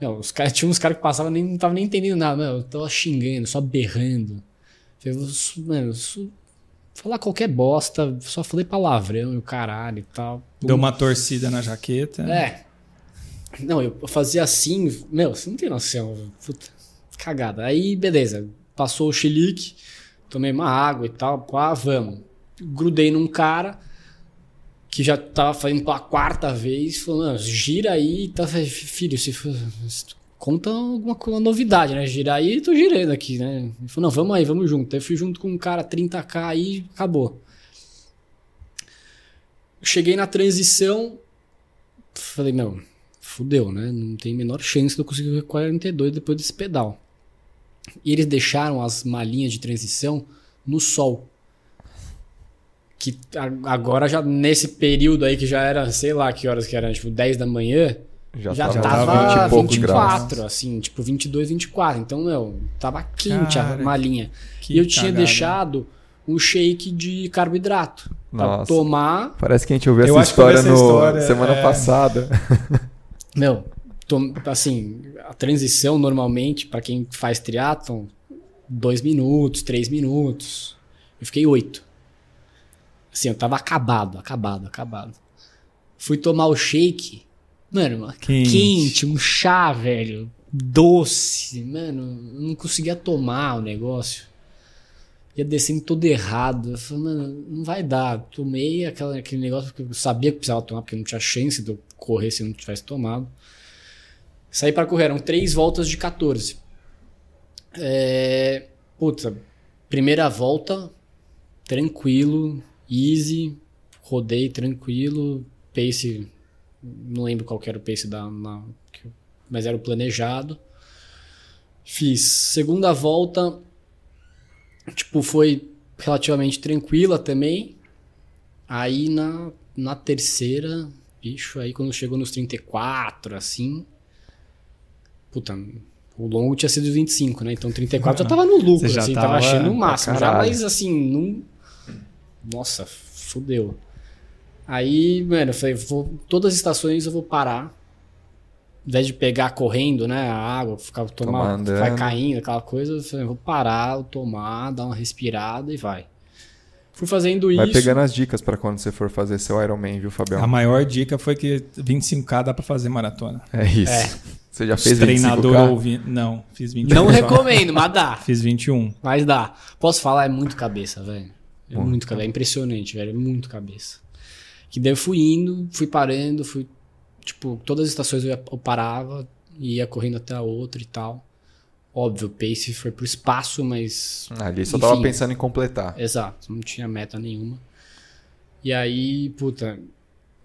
Meu, os caras, tinha uns caras que passavam nem não estavam nem entendendo nada, meu, eu tava xingando, só berrando. Su- mano, falar qualquer bosta, só falei palavrão e o caralho e tal. Deu uma torcida na jaqueta. É. Não, eu fazia assim, meu, você não tem noção. Puta, cagada. Aí, beleza. Passou o chilique, tomei uma água e tal, pá, vamos. Grudei num cara que já tava fazendo pela quarta vez, falou, não, gira aí tá, filho, se conta alguma uma novidade, né? Girar aí, tô girando aqui, né? Ele falou, não, vamos aí, vamos junto. Aí eu fui junto com um cara 30k aí, acabou. Cheguei na transição, falei, meu, fudeu, né? Não tem menor chance de eu conseguir ver 42 depois desse pedal. E eles deixaram as malinhas de transição no sol. Que a- agora já nesse período aí que já era, sei lá que horas que era, tipo 10 da manhã, Já, já tava, tava, 20 e poucos 24, graus. assim, tipo 22, 24. Então, meu, tava quente a Cara, malinha. que E eu tinha cagada. deixado um shake de carboidrato pra Nossa. tomar Parece que a gente ouviu Eu essa história no história, semana é. passada. Meu, assim, a transição normalmente, pra quem faz triatlon, dois minutos, três minutos. Eu fiquei oito. Assim, eu tava acabado, acabado, acabado. Fui tomar o shake, mano, Quente. quente, um chá, velho, doce, mano, eu não conseguia tomar o negócio. Ia descendo todo errado. Eu falei, mano, não vai dar. Tomei aquela, aquele negócio que eu sabia que precisava tomar, porque não tinha chance de eu correr se eu não tivesse tomado. Saí para correr, eram três voltas de 14. É, puta, primeira volta, tranquilo, easy, rodei tranquilo, pace, não lembro qual era o pace da, na- mas era o planejado. Fiz segunda volta, tipo, foi relativamente tranquila também. Aí na, na terceira, bicho, aí quando chegou nos 34, assim. Puta, o longo tinha sido 25, né? Então 34 já tava no lucro, assim, tava, tava achando o máximo. Já, mas assim, não. Nossa, fudeu. Aí, mano, eu falei, vou, todas as estações eu vou parar. Ao invés de pegar correndo, né? A água, ficar tomar, vai caindo, aquela coisa, eu falei, vou parar, tomar, dar uma respirada e vai. Fui fazendo Vai isso. pegando as dicas pra quando você for fazer seu Ironman, viu, Fabião? A maior dica foi que 25k dá pra fazer maratona. É isso. É. Você já Os fez treinador 25K? ouvi... Não, fiz 21. Não recomendo, mas dá. Fiz 21. Mas dá. Posso falar, é muito cabeça, velho. É Muito. cabeça. É impressionante, velho. É muito cabeça. Que daí eu fui indo, fui parando, fui. Tipo, todas as estações eu, ia- eu parava, ia correndo até a outra e tal. Óbvio, o pace foi pro espaço, mas. Ali só Enfim. tava pensando em completar. Exato, não tinha meta nenhuma. E aí, puta.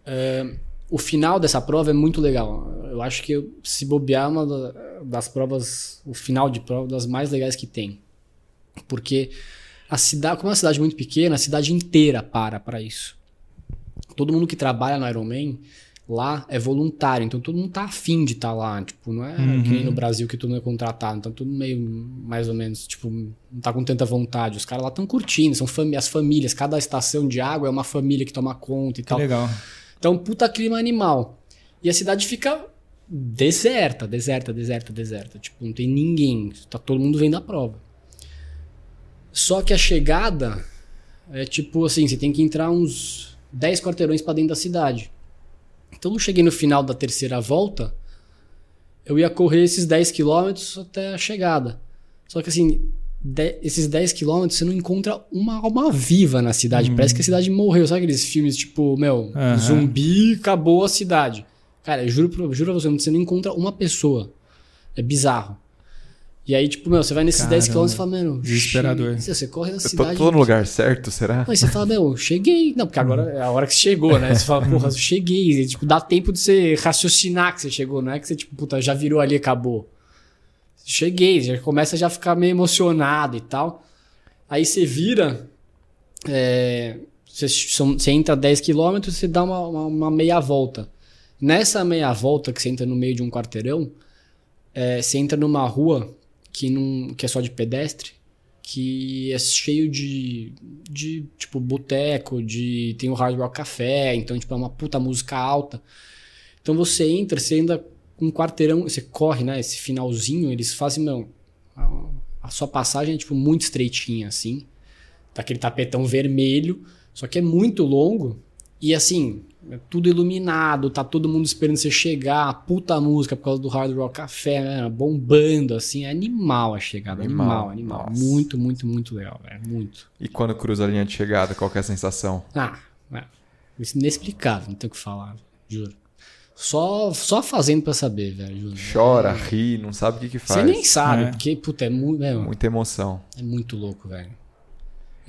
é, o final dessa prova é muito legal. Eu acho que se bobear é uma da- das provas, o final de prova das mais legais que tem. Porque a cidade, como é uma cidade muito pequena, a cidade inteira para para isso. Todo mundo que trabalha no Ironman lá é voluntário, então todo mundo tá afim de estar lá, tipo, não é que nem no Brasil que todo mundo é contratado, então tudo meio mais ou menos, tipo, não tá com tanta vontade. Os caras lá estão curtindo, são fami as famílias, cada estação de água é uma família que toma conta e Que tal. legal. Então, puta clima animal. E a cidade fica deserta, deserta, deserta, deserta. Tipo, não tem ninguém. Tá todo mundo vendo a prova. Só que a chegada é tipo assim, você tem que entrar uns 10 quarteirões pra dentro da cidade. Então eu cheguei no final da terceira volta, eu ia correr esses 10 quilômetros até a chegada. Só que assim, de- esses 10 quilômetros você não encontra uma alma viva na cidade. Parece que a cidade morreu. Sabe aqueles filmes tipo, meu, Aham. zumbi, acabou a cidade. Cara, eu juro, juro pra você, você não encontra uma pessoa. É bizarro. E aí, tipo, meu, você vai nesses 10 Caramba. quilômetros e fala, mano, Desesperador. che- Você corre na Eu tô, cidade. tô no lugar certo, será? Aí você fala, meu, cheguei. Não, porque agora é a hora que você chegou, né? Você fala, porra, eu cheguei. E, tipo, dá tempo de você raciocinar que você chegou, não é que você, tipo, puta, já virou ali e acabou. Cheguei, já começa a já ficar meio emocionado e tal. Aí você vira, é, você, você entra 10 km, você dá uma, uma, uma meia volta. Nessa meia volta que você entra no meio de um quarteirão, é, você entra numa rua que, não, que é só de pedestre, que é cheio de, de tipo, boteco, de tem o Hard Rock Café, então, tipo, é uma puta música alta. Então você entra, você ainda um quarteirão, você corre, né? Esse finalzinho, eles fazem, meu, a, a sua passagem é, tipo, muito estreitinha, assim. Tá aquele tapetão vermelho, só que é muito longo. E assim, é tudo iluminado, tá todo mundo esperando você chegar, puta música por causa do Hard Rock Café, né? bombando, assim, é animal a chegada, Animal, animal, animal. Muito, muito, muito legal, velho, muito. E quando cruza a linha de chegada, qual que é a sensação? Ah, é. Isso é inexplicável, não tem o que falar, juro. Só, só fazendo pra saber, velho, juro. Chora, ri, não sabe o que que Você faz. nem sabe, É. porque, puta, é muito, é, Muita emoção. é muito louco, velho.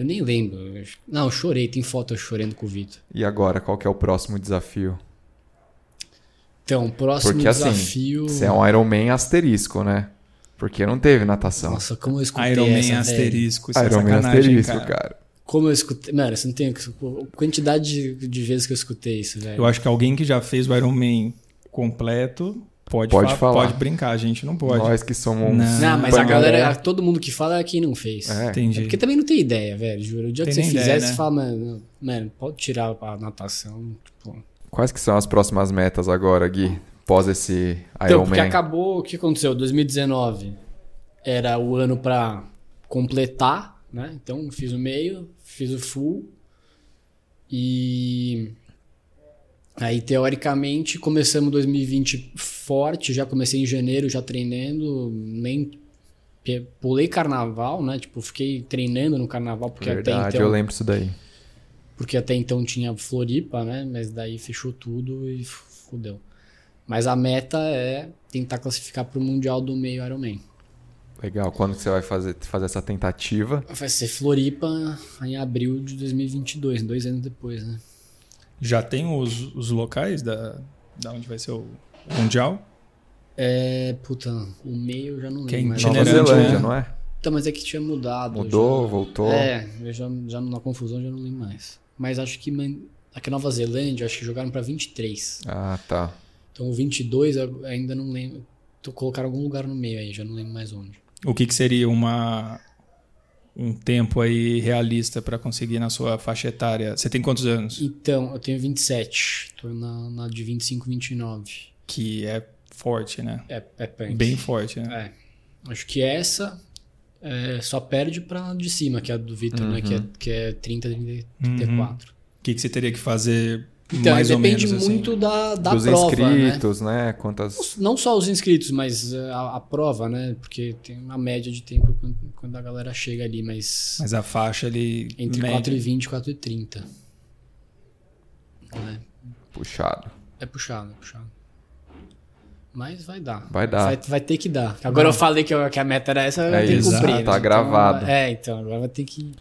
Eu nem lembro. Não, eu chorei, tem foto eu chorando com o Vitor. E agora, qual que é o próximo desafio? Então, próximo Porque assim, desafio. você é um Ironman asterisco, né? Porque não teve natação. Nossa, como eu escutei Iron Man essa, velho. asterisco. Isso é Ironman sacanagem, asterisco, cara. cara. Como eu escutei. Mano, você não tem. Quantidade de, de vezes que eu escutei isso, velho. Eu acho que alguém que já fez o Iron Man completo pode, Pode fa- falar. pode brincar, a gente não pode. Nós que somos Não. Não, mas a galera, todo mundo que fala é quem não fez. É. Entendi. É porque também não tem ideia, velho, juro. O dia Tem que você fizer, ideia, você né? fala, mano, mano, pode tirar a natação. Tipo. Quais que são as próximas metas agora, Gui? Pós esse Então, porque Ironman? acabou, o que aconteceu? 2019 era o ano pra completar, né? Então, fiz o meio, fiz o full. E aí, teoricamente, começamos 2020 forte, já comecei em janeiro, já treinando, nem pulei carnaval, né? Tipo, fiquei treinando no carnaval porque até Verdade, então eu lembro isso daí. porque até então tinha Floripa, né? Mas daí fechou tudo e fudeu. Mas a meta é tentar classificar para o Mundial do meio Ironman. Legal. Quando que você vai fazer, fazer essa tentativa? Vai ser Floripa em abril de 2022, dois anos depois, né? Já tem os, os locais da, da onde vai ser o Mundial? É, puta, o meio eu já não Que é lembro. mais. Nova Zelândia, né? não é? Então, mas é que tinha mudado. Mudou, já- voltou. É, eu já, já na confusão já não lembro mais. Mas acho que aqui na Nova Zelândia, acho que jogaram para 23. Ah, tá. Então o 22 eu ainda não lembro. Colocaram algum lugar no meio aí, já não lembro mais onde. O que, que seria uma um tempo aí realista para conseguir na sua faixa etária? Você tem quantos anos? Então, eu tenho 27. Tô na, na de 25, 29. Que é forte, né? É, é punk. Bem forte, né? É. Acho que essa é, só perde pra de cima, que é a do Vitor, né? Que é, que é 30, 30, 34. O que, que você teria que fazer Então, mais depende menos assim? muito da, da Dos prova, né? inscritos, né? Quantas. Não só os inscritos, mas uh, a, a prova, né? Porque tem uma média de tempo quando, quando a galera chega ali, mas Mas a faixa ali entre média. 4 e 20 e 4 e 30. É, Puxado. é puxado, é puxado. Mas vai dar. Vai dar. Vai, vai ter que dar. Agora eu falei que, eu- que a meta era essa, É vai ter que cumprir. tá né? gravado. Então, é, então, agora vai ter que.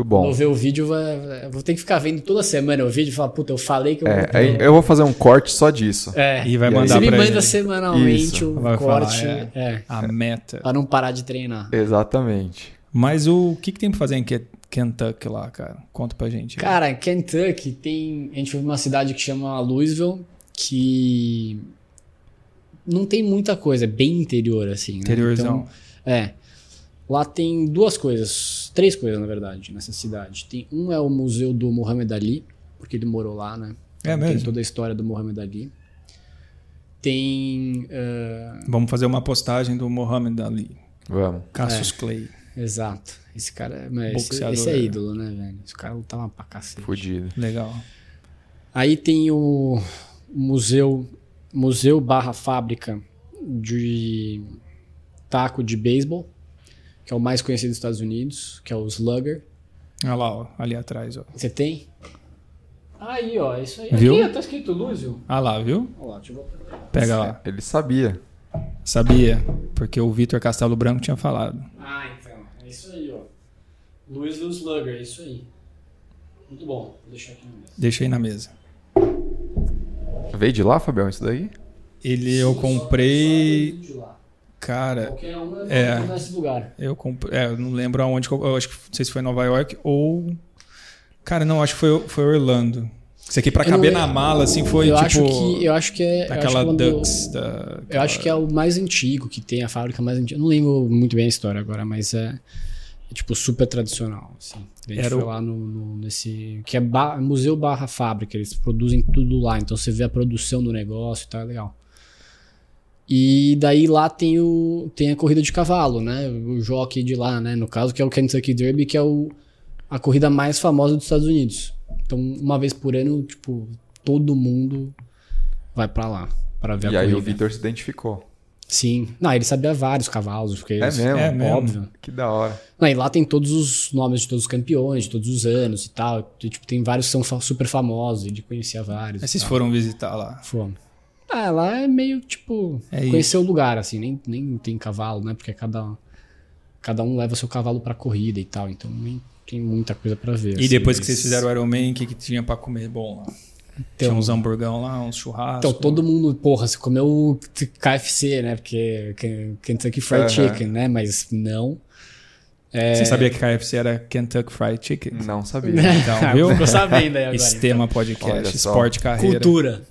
Muito bom. Vou ver o vídeo, vou ter que ficar vendo toda semana o vídeo e falar, puta, eu falei que eu. É, aí eu vou fazer um corte só disso. É. E vai mandar Você me manda ele. semanalmente o Vai corte. falar, é. é. A meta. Pra não parar de treinar. Exatamente. Mas o que, que tem pra fazer em Ke- Kentucky lá, cara? Conta pra gente. aí. Cara, Kentucky tem. A gente foi pra uma cidade que chama Louisville, que. Não tem muita coisa, é bem interior, assim. né? Interiorzão. Então, é. Lá tem duas coisas, três coisas, na verdade, nessa cidade. Tem, um é o museu do Muhammad Ali, porque ele morou lá, né? É Tem mesmo? toda a história do Muhammad Ali. Tem. ah, Vamos fazer uma postagem do Muhammad Ali. Vamos. Cassius Clay. exato. Esse cara. Mas esse, esse é é. ídolo, né, velho? Esse cara lutava pra cacete. Fudido. Legal. Aí tem o museu, museu barra fábrica de taco de beisebol, que é o mais conhecido dos Estados Unidos, que é o Slugger. Olha lá, ó, ali atrás, ó. Você tem? Aí, ó, isso aí. Viu? Aqui, tá escrito Lúcio. Ah lá, viu? Olha lá, deixa eu voltar. Pega lá. Ele sabia. Sabia, porque o Vitor Castelo Branco tinha falado. Ah, então. É isso aí, ó. Luiz do Slugger, é isso aí. Muito bom. Vou deixar aqui no mesa. Deixa aí na mesa. Veio de lá, Fabião, isso daí? Ele eu comprei. Cara, Qualquer um É. nesse lugar. eu comprei. É, eu não lembro aonde. Eu, acho que não sei se foi em Nova York ou. Cara, não, acho que foi, foi Orlando. Isso aqui Eu caber não- na mala, assim, foi eu tipo. acho que eu acho que é quando- Dux. Da, Eu acho que é o mais antigo que tem, a fábrica mais antiga. Eu não lembro muito bem a história agora, mas é, é, tipo super tradicional. Assim. A gente Era foi o- lá no, no- nesse. Que é ba- museu barra fábrica, eles produzem tudo lá, então você vê a produção do negócio e tal, é legal. E daí lá tem, o, tem a corrida de cavalo, né? O jockey de lá, né? No caso, que é o Kentucky Derby, que é o, a corrida mais famosa dos Estados Unidos. Então, uma vez por ano, tipo, todo mundo vai pra lá pra ver E a aí corrida. o Vitor se identificou. Sim. Não, ele sabia vários cavalos, porque É mesmo? É mesmo. óbvio. Que da hora. Não, e lá tem todos os nomes de todos os campeões, de todos os anos e tal. E, tipo, tem vários que são super famosos, e de conhecer vários. Mas e vocês tal. foram visitar lá. Fomos. Ah, lá é meio, tipo, É conhecer o lugar, assim, nem, nem tem cavalo, né? Porque cada, cada um leva seu cavalo pra corrida e tal, então nem tem muita coisa pra ver. E assim, depois que mas- vocês fizeram o Iron Man, o que, que tinha pra comer bom lá? Tinha Então- uns hamburgão lá, uns churrascos. Então, todo mundo, porra, você comeu KFC, né? Porque Ken- Kentucky Fried. Chicken, né? Mas não. Você sabia que KFC era Kentucky Fried Chicken? Não sabia. Então, viu? Ficou sabendo aí agora. Estema Olha Podcast. Esporte então. Carreira Cultura.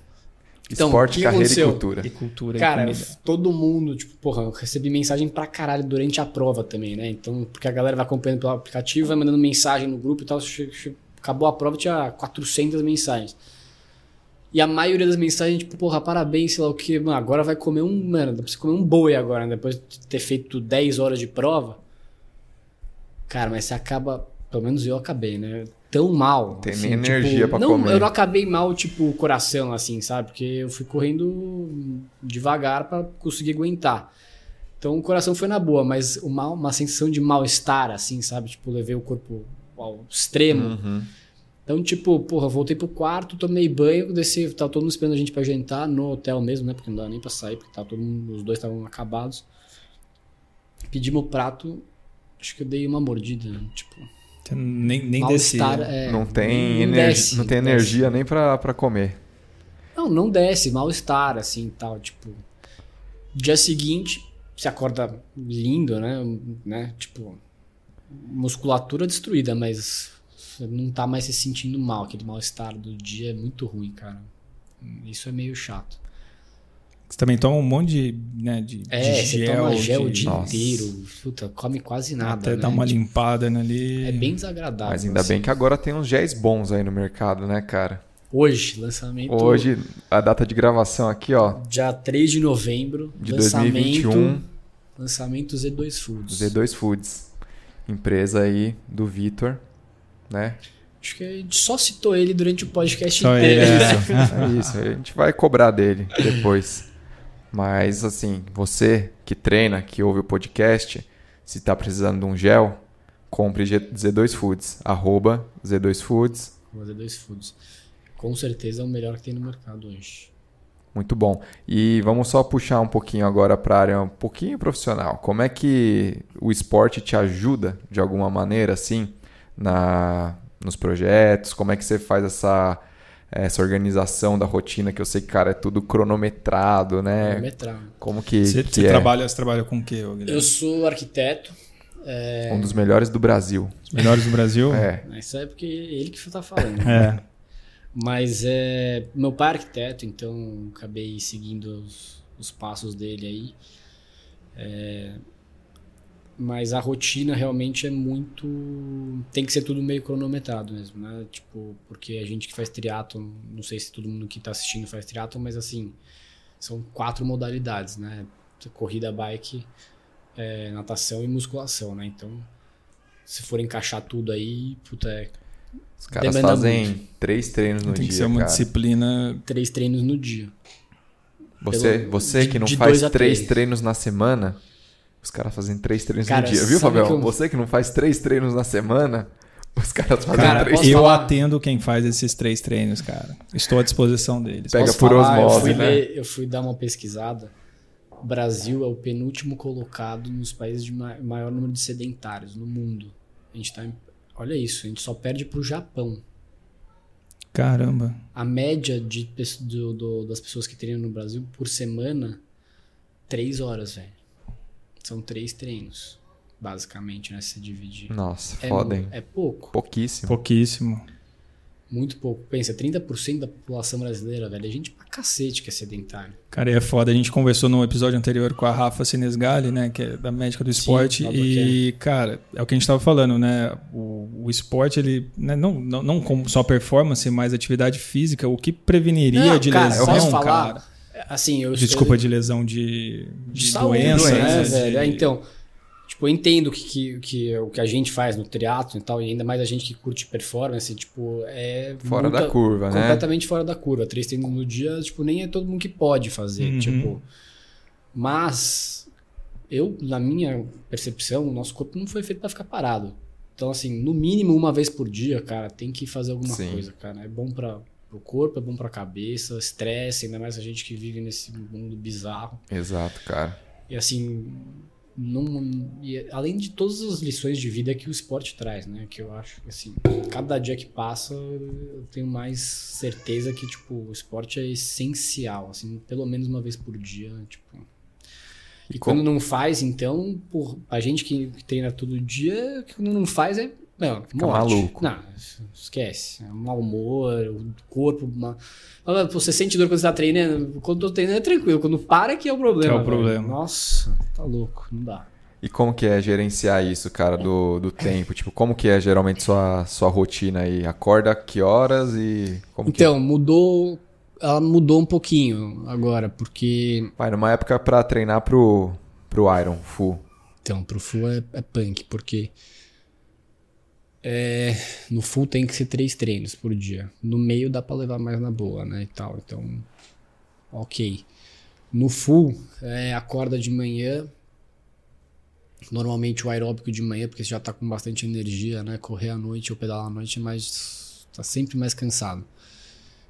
Então, Esporte, que carreira aconteceu? e cultura. e cultura e Cara, comida. todo mundo, tipo, porra, eu recebi mensagem pra caralho durante a prova também, né? Então, porque a galera vai acompanhando pelo aplicativo, vai mandando mensagem no grupo e tal. Acabou a prova, tinha 400 mensagens. E a maioria das mensagens, tipo, porra, parabéns, sei lá o que, mano, agora vai comer um, mano, dá pra você comer um boi agora, né? Depois de ter feito 10 horas de prova. Cara, mas você acaba, pelo menos eu acabei, né? Tão mal. Tem assim, nem tipo, energia pra não, comer. Eu não acabei mal, tipo, o coração, assim, sabe? Porque eu fui correndo devagar pra conseguir aguentar. Então o coração foi na boa, mas uma, uma sensação de mal-estar, assim, sabe? Tipo, levei o corpo ao extremo. Uhum. Então, tipo, porra, voltei pro quarto, tomei banho, desci, tava todo mundo esperando a gente pra jantar no hotel mesmo, né? Porque não dava nem pra sair, porque tava todo mundo, os dois estavam acabados. Pedimos o prato, acho que eu dei uma mordida, tipo. Nem, nem. Mal-estar. É, não tem, nem energia, desce, não tem desce. energia nem pra, pra comer. Não, não desce, mal-estar, assim e tal. Tipo, dia seguinte, você acorda lindo, né? né? Tipo, musculatura destruída, mas você não tá mais se sentindo mal. Aquele mal-estar do dia é muito ruim, cara. Isso é meio chato. Você também toma um monte de, né, de, É, de você gel. toma gel o de- dia Nossa. inteiro. Puta, come quase nada. Até né? dar uma Tipo, limpada ali. É bem desagradável. Mas ainda assim. bem que agora tem uns géis bons aí no mercado, né, cara? Hoje, lançamento. Hoje, a data de gravação aqui, ó, Dia 3 de novembro. de lançamento, 2021, Lançamento Z2 Foods. Z2 Foods. Empresa aí do Vitor, né? Acho que a gente só citou ele durante o podcast Só inteiro. ele? É isso, a gente vai cobrar dele depois. Mas assim, você que treina, que ouve o podcast, se tá precisando de um gel, compre G- Z2 Foods, arroba Z2 Foods. O Z2 Foods. Com certeza é o melhor que tem no mercado hoje. Muito bom. E vamos só puxar um pouquinho agora para a área um pouquinho profissional. Como é que o esporte te ajuda de alguma maneira, assim, na, nos projetos? Como é que você faz essa, essa organização da rotina? Que eu sei que, cara, é tudo cronometrado, né? Cronometrado. Como que, Você, que você é? trabalha, você trabalha com o quê, Guilherme? Eu sou arquiteto. É, Um dos melhores do Brasil. Os melhores do Brasil? É. Isso é porque ele que tá falando. É. Mas é, meu pai é arquiteto, então acabei seguindo os, os passos dele aí. É, mas a rotina realmente é muito. Tem que ser tudo meio cronometrado mesmo, né? Tipo, porque a gente que faz triatlon, não sei se todo mundo que tá assistindo faz triatlon, mas assim, são quatro modalidades, né? Corrida, bike, é, natação e musculação, né? Então, se for encaixar tudo aí, puta, é Os caras Demanda fazem muito. três treinos no Tem que dia, ser uma cara. disciplina. três treinos no dia. Você, pelo- você que não de faz três três. treinos na semana, os caras fazem três treinos Cara, no dia, viu, Fabião? que eu- Você que não faz três treinos na semana, os caras fazem Cara, três eu falar? atendo quem faz esses três treinos, cara. Estou à disposição deles. Pega Posso por falar? osmose, eu fui, né? ler- eu fui dar uma pesquisada. O Brasil é o penúltimo colocado nos países de ma- maior número de sedentários no mundo. A gente tá em- Olha isso, a gente só perde pro Japão. Caramba. A média de, do- do- das pessoas que treinam no Brasil por semana, três horas, velho. São três treinos, basicamente, né? Se dividir. Nossa, É, hein? é pouco. Pouquíssimo. Pouquíssimo. Muito pouco. Pensa, 30% da população brasileira, velho, é gente pra cacete que é sedentário. Cara, e é foda. A gente conversou no episódio anterior com a Rafa Sinesgali, né? Que é da médica do esporte. o e, cara, é o que a gente tava falando, né? O, o esporte, ele. Né, não, não, não como só performance, mas atividade física, o que preveniria Não, de cara, eu lesão, posso falar, cara. Assim, eu Desculpa, eu, de lesão de, de, de saúde, doença, né, né? velho? de- É, Então, tipo, eu entendo que, que, que o que a gente faz no triatlo e tal, e ainda mais a gente que curte performance, tipo, é Fora muita- da curva, né? completamente fora da curva. Três treinos no dia, tipo, nem é todo mundo que pode fazer, Uhum. tipo. Mas eu, na minha percepção, o nosso corpo não foi feito pra ficar parado. Então, assim, no mínimo uma vez por dia, cara, tem que fazer alguma Sim. coisa, cara. É bom para o corpo, é bom pra cabeça, estresse, ainda mais a gente que vive nesse mundo bizarro. Exato, cara. E assim, não, e além de todas as lições de vida que o esporte traz, né? Que eu acho que assim, cada dia que passa, eu tenho mais certeza que tipo, o esporte é essencial, assim, pelo menos uma vez por dia, tipo. E, quando não faz, então, por, a gente que, que treina todo dia, quando não faz é não, Fica morte. maluco. Não, esquece. É um mau humor, o corpo. Uma... Você sente dor quando você tá treinando? Quando tô treinando é tranquilo. Quando para que é o problema. Que é o velho. problema. Nossa, tá louco. Não dá. E como que é gerenciar isso, cara, do, do tempo? Tipo, como que é geralmente sua, sua rotina aí? Acorda que horas e que é? Então, mudou. Ela mudou um pouquinho agora, porque. Vai, numa época pra treinar pro, pro Iron Full. Então, pro full é, é punk, porque. É, no full tem que ser três treinos por dia. No meio dá pra levar mais na boa, né? E tal. Então, ok. No full, é, acorda de manhã. Normalmente o aeróbico de manhã, porque você já tá com bastante energia, né? Correr à noite ou pedalar à noite, mas tá sempre mais cansado.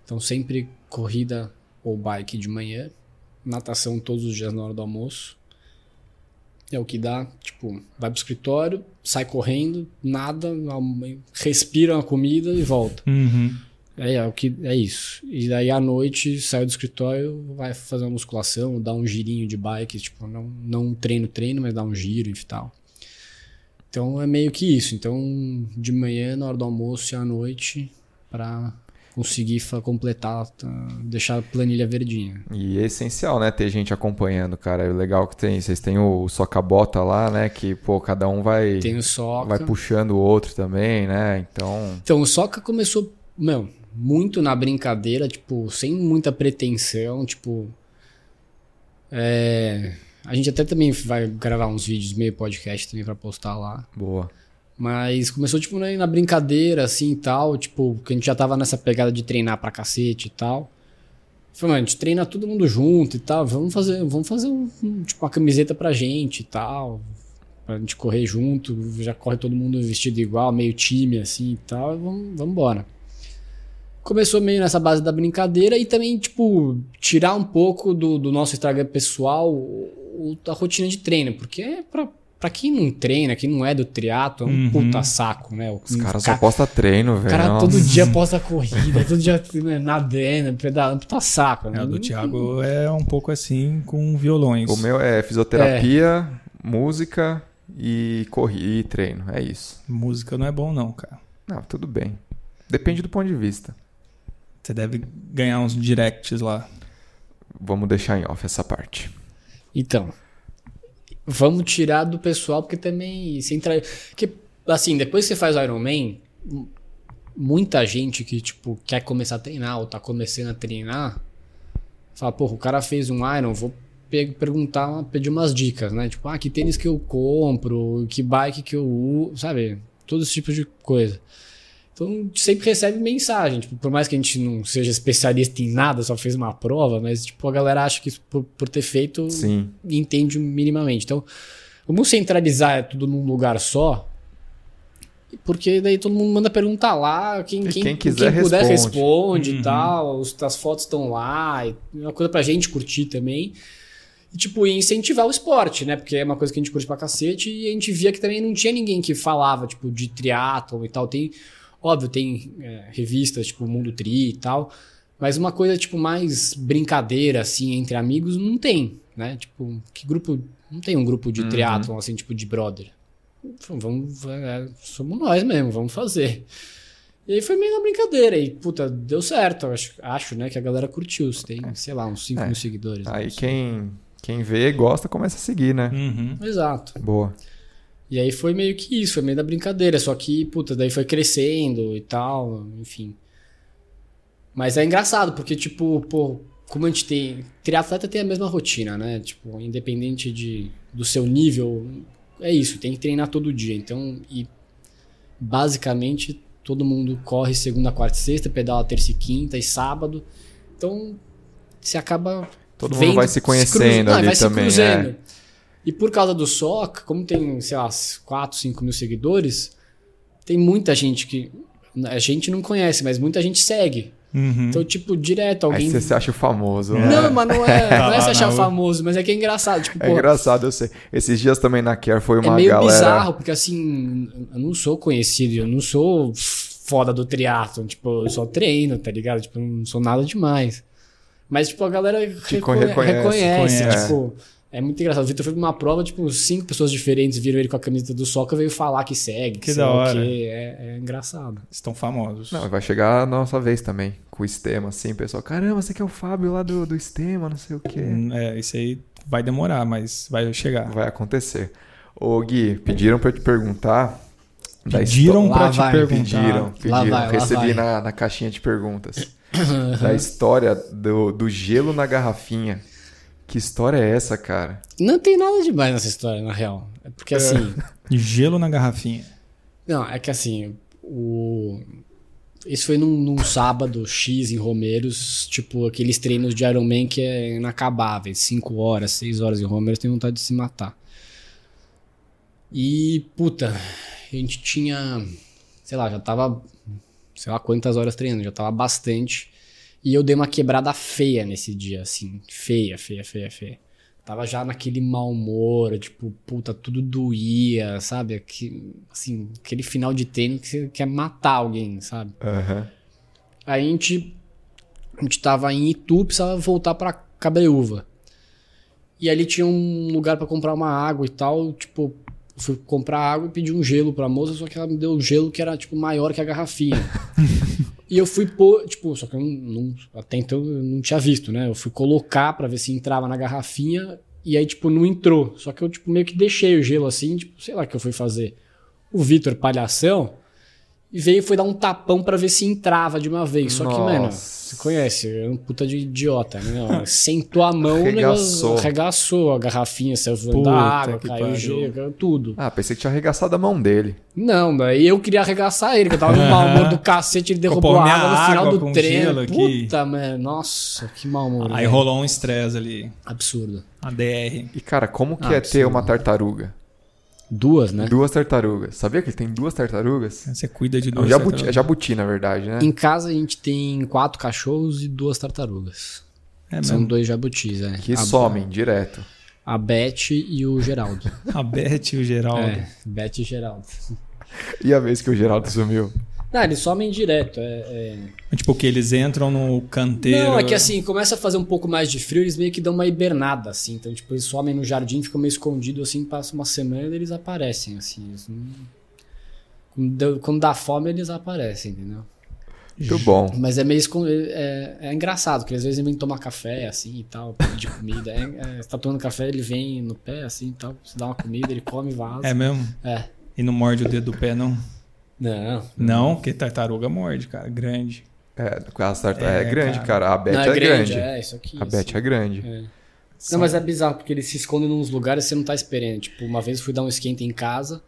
Então, sempre corrida ou bike de manhã. Natação todos os dias na hora do almoço. É o que dá, tipo, vai pro escritório, sai correndo, nada, respira uma comida e volta. Uhum. É, é o que é isso. E daí à noite sai do escritório, vai fazer uma musculação, dá um girinho de bike, tipo, não, não treino, treino, mas dá um giro e tal. Então é meio que isso. Então, de manhã, na hora do almoço e à noite, pra conseguir completar, tá, deixar a planilha verdinha. E é essencial, né, ter gente acompanhando, cara. E o legal que tem, vocês têm o soca-bota lá, né, que, pô, cada um vai, Tem o soca. vai puxando o outro também, né, então... Então, o Soca começou, meu, muito na brincadeira, tipo, sem muita pretensão, tipo. É, a gente até também vai gravar uns vídeos meio podcast também pra postar lá. Boa. Mas começou, tipo, na na brincadeira, assim e tal. Tipo, que a gente já tava nessa pegada de treinar pra cacete e tal. Falei, mano, a gente treina todo mundo junto e tal. Vamos fazer, vamos fazer um, um, tipo, uma camiseta pra gente e tal. Pra gente correr junto. Já corre todo mundo vestido igual, meio time assim e tal. Vamos, vamos embora. começou meio nessa base da brincadeira e também, tipo, tirar um pouco do, do nosso Instagram pessoal a rotina de treino, porque é pra, pra quem não treina, quem não é do triatlo, é um Uhum. puta saco, né? O, Os caras o só postam treino, o velho. cara Nossa. todo dia posta corrida, todo dia né, nadando, pedalando, puta saco. né? É, o do Thiago é um pouco assim com violões. O meu é fisioterapia, música e corrida e treino. É isso. Música não é bom, não, cara. Não, tudo bem. Depende do ponto de vista. Você deve ganhar uns directs lá. Vamos deixar em off essa parte. Então, vamos tirar do pessoal, porque também se entrar. Porque, assim, depois que você faz o Iron Man, muita gente que, tipo, quer começar a treinar ou tá começando a treinar, fala, porra, o cara fez um Iron, vou pe- perguntar, pedir umas dicas, né? Tipo, ah, que tênis que eu compro, que bike que eu uso, sabe? Todo esse tipo de coisa. Então, a gente sempre recebe mensagem, tipo, por mais que a gente não seja especialista em nada, só fez uma prova, mas, tipo, a galera acha que por, por ter feito, Sim. entende minimamente. Então, vamos centralizar tudo num lugar só, porque daí todo mundo manda perguntar lá, quem, quem, quem quiser puder responde. responde Uhum. e tal, as fotos estão lá, é uma coisa pra gente curtir também. E, tipo, incentivar o esporte, né? Porque é uma coisa que a gente curte pra cacete e a gente via que também não tinha ninguém que falava, tipo, de triatlon e tal. Tem, óbvio, tem é, revistas, tipo, Mundo Tri e tal, mas uma coisa, tipo, mais brincadeira, assim, entre amigos, não tem, né? Tipo, que grupo... Não tem um grupo de Uhum. triatlon, assim, tipo, de brother. Vamos, é, somos nós mesmo, vamos fazer. E aí foi meio na brincadeira. E, puta, deu certo. Acho, acho né, que a galera curtiu. Você tem, sei lá, uns 5 É. mil seguidores. Aí quem, quem vê, gosta, começa a seguir, né? Uhum. Exato. Boa. E aí foi meio que isso, foi meio da brincadeira. Só que, puta, daí foi crescendo e tal, enfim. Mas é engraçado, porque, tipo, pô, como a gente tem. Triatleta tem a mesma rotina, né? Tipo, independente de, do seu nível, é isso, tem que treinar todo dia. Então, e basicamente todo mundo corre segunda, quarta e sexta, pedala terça e quinta e sábado. Então, você acaba. Todo mundo vendo- vai se conhecendo cruza- não, ali vai se também, cruzando. é. E por causa do SOC, como tem, sei lá, 4, 5 mil seguidores, tem muita gente que. A gente não conhece, mas muita gente segue. Uhum. Então, tipo, direto, alguém. Aí você se acha o famoso. É. né? Não, mas não é, não é se achar famoso, mas é que é engraçado. Tipo, É pô, engraçado, eu sei. Esses dias também na Care foi é uma meio galera. bizarro, porque assim, eu não sou conhecido, eu não sou foda do triatlon, tipo, eu só treino, tá ligado? Tipo, eu não sou nada demais. Mas, tipo, a galera reconhe- reconhece, reconhece, conhece. tipo... É muito engraçado. O Vitor foi pra uma prova, tipo, cinco pessoas diferentes viram ele com a camiseta do Soca veio falar que segue. Que da hora. É, é engraçado. Estão famosos. Não, vai chegar a nossa vez também, com o Estema, assim, pessoal. Caramba, você que é o Fábio lá do, do Estema, não sei o quê. Hum, É, isso aí vai demorar, mas vai chegar. Vai acontecer. Ô Gui, pediram pra eu te perguntar. Pediram pra te vai. perguntar. Pediram, Lá pediram. vai, lá Recebi na, na caixinha de perguntas. da história do, do gelo na garrafinha. Que história é essa, cara? Não tem nada demais nessa história, na real. É porque, assim... Gelo na garrafinha. Não, é que assim, o... Isso foi num, num sábado X em Romeiros, tipo aqueles treinos de Ironman que é inacabáveis, 5 horas, 6 horas em Romeiros, tem vontade de se matar. E, puta, a gente tinha, sei lá, já tava, sei lá quantas horas treinando, já tava bastante. E eu dei uma quebrada feia nesse dia, assim, feia, feia, feia, feia. Tava já naquele mau humor, tipo, puta, tudo doía, sabe? Aqui, assim, aquele final de treino que você quer matar alguém, sabe? Aham. Aí a gente, a gente tava em Itu, precisava voltar pra Cabreúva. E ali tinha um lugar pra comprar uma água e tal, tipo, fui comprar água e pedi um gelo pra moça, só que ela me deu um gelo que era, tipo, maior que a garrafinha. e eu fui pôr, tipo, só que eu não, não- até então eu não tinha visto, né? Eu fui colocar pra ver se entrava na garrafinha e aí, tipo, não entrou. Só que eu, tipo, meio que deixei o gelo assim, tipo, sei lá o que eu fui fazer. O Vitor, palhação, e veio e foi dar um tapão pra ver se entrava de uma vez. Só que, mano, Nossa. você conhece, é um puta de idiota, né? Sentou a mão, Arregaçou. arregaçou a garrafinha, saiu voando Puta da água, caiu gelo, tudo. Ah, pensei que tinha arregaçado a mão dele. Não, daí eu queria arregaçar ele, que eu tava no mau humor do cacete, ele derrubou a água no final água do treino. Puta, mano, nossa, que mau humor. Aí velho. rolou um estresse ali. Absurdo. A DR. E, cara, como que Ah, é ter sim. uma tartaruga? Duas, né? Duas tartarugas. Sabia que ele tem duas tartarugas? Você cuida de É um duas jabuti, é tartarugas. jabuti, na verdade, né? Em casa a gente tem quatro cachorros e duas tartarugas. É São dois jabutis, é. Que a, somem direto. A Beth e o Geraldo. A Beth e o Geraldo. é, Beth e Geraldo. E a vez que o Geraldo sumiu? Não, eles somem direto. É, é... Tipo que eles entram no canteiro. Não, é que assim, começa a fazer um pouco mais de frio, eles meio que dão uma hibernada, assim. Então, tipo, eles somem no jardim, ficam meio escondidos, assim, passa uma semana e eles aparecem, assim. Eles não... quando, deu- quando dá fome, eles aparecem, entendeu? Muito bom. Mas é meio escon- é, é engraçado, porque às vezes ele vem tomar café, assim, e tal, pedir comida. É, é, você tá tomando café, ele vem no pé, assim, e tal, você dá uma comida, ele come e vaza. É mesmo? É. E não morde o dedo do pé, não? Não. Não, porque tartaruga morde, cara. Grande. É, as tarta- É, é, grande, cara. cara. A Beth Não, é, grande. É, isso aqui. A. Beth é grande. É. Não, mas é bizarro, porque eles se escondem nos lugares que você não tá esperando. Tipo, uma vez eu fui dar um esquenta em casa,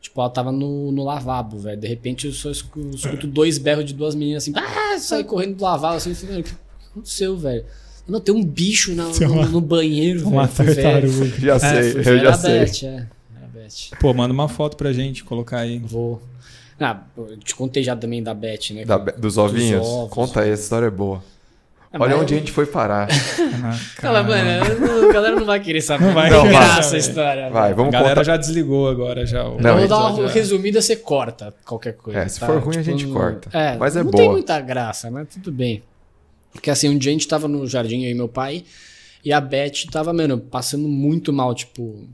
tipo, ela tava no, no lavabo, velho. De repente eu só escu- escuto dois berros de duas meninas assim, ah, sai correndo do lavabo, assim, "Mano, o que, aconteceu, velho? Não, tem um bicho na- Tem uma- no, no banheiro, Uma velho. Tartaruga. Já É, sei, eu já era a sei. Beth, é. Era a Beth. Pô, manda uma foto pra gente colocar aí. Vou. Ah, eu te contei já também da Beth, né? Da dos ovinhos? ovos. Conta aí, essa história é boa. Ah, Olha onde a eu- gente foi parar. Caramba. mano, a galera não vai querer saber. Não vai Não vai essa história. Vai. A vamos galera contar. já desligou agora já. o- Não, Vamos a dar uma já- resumida, você corta qualquer coisa. É, se tá? for ruim, a gente não- corta. É, Mas é não boa. tem muita graça, mas tudo bem. Porque assim, um dia a gente tava no jardim, eu e meu pai, e a Beth tava, mano, passando muito mal, tipo.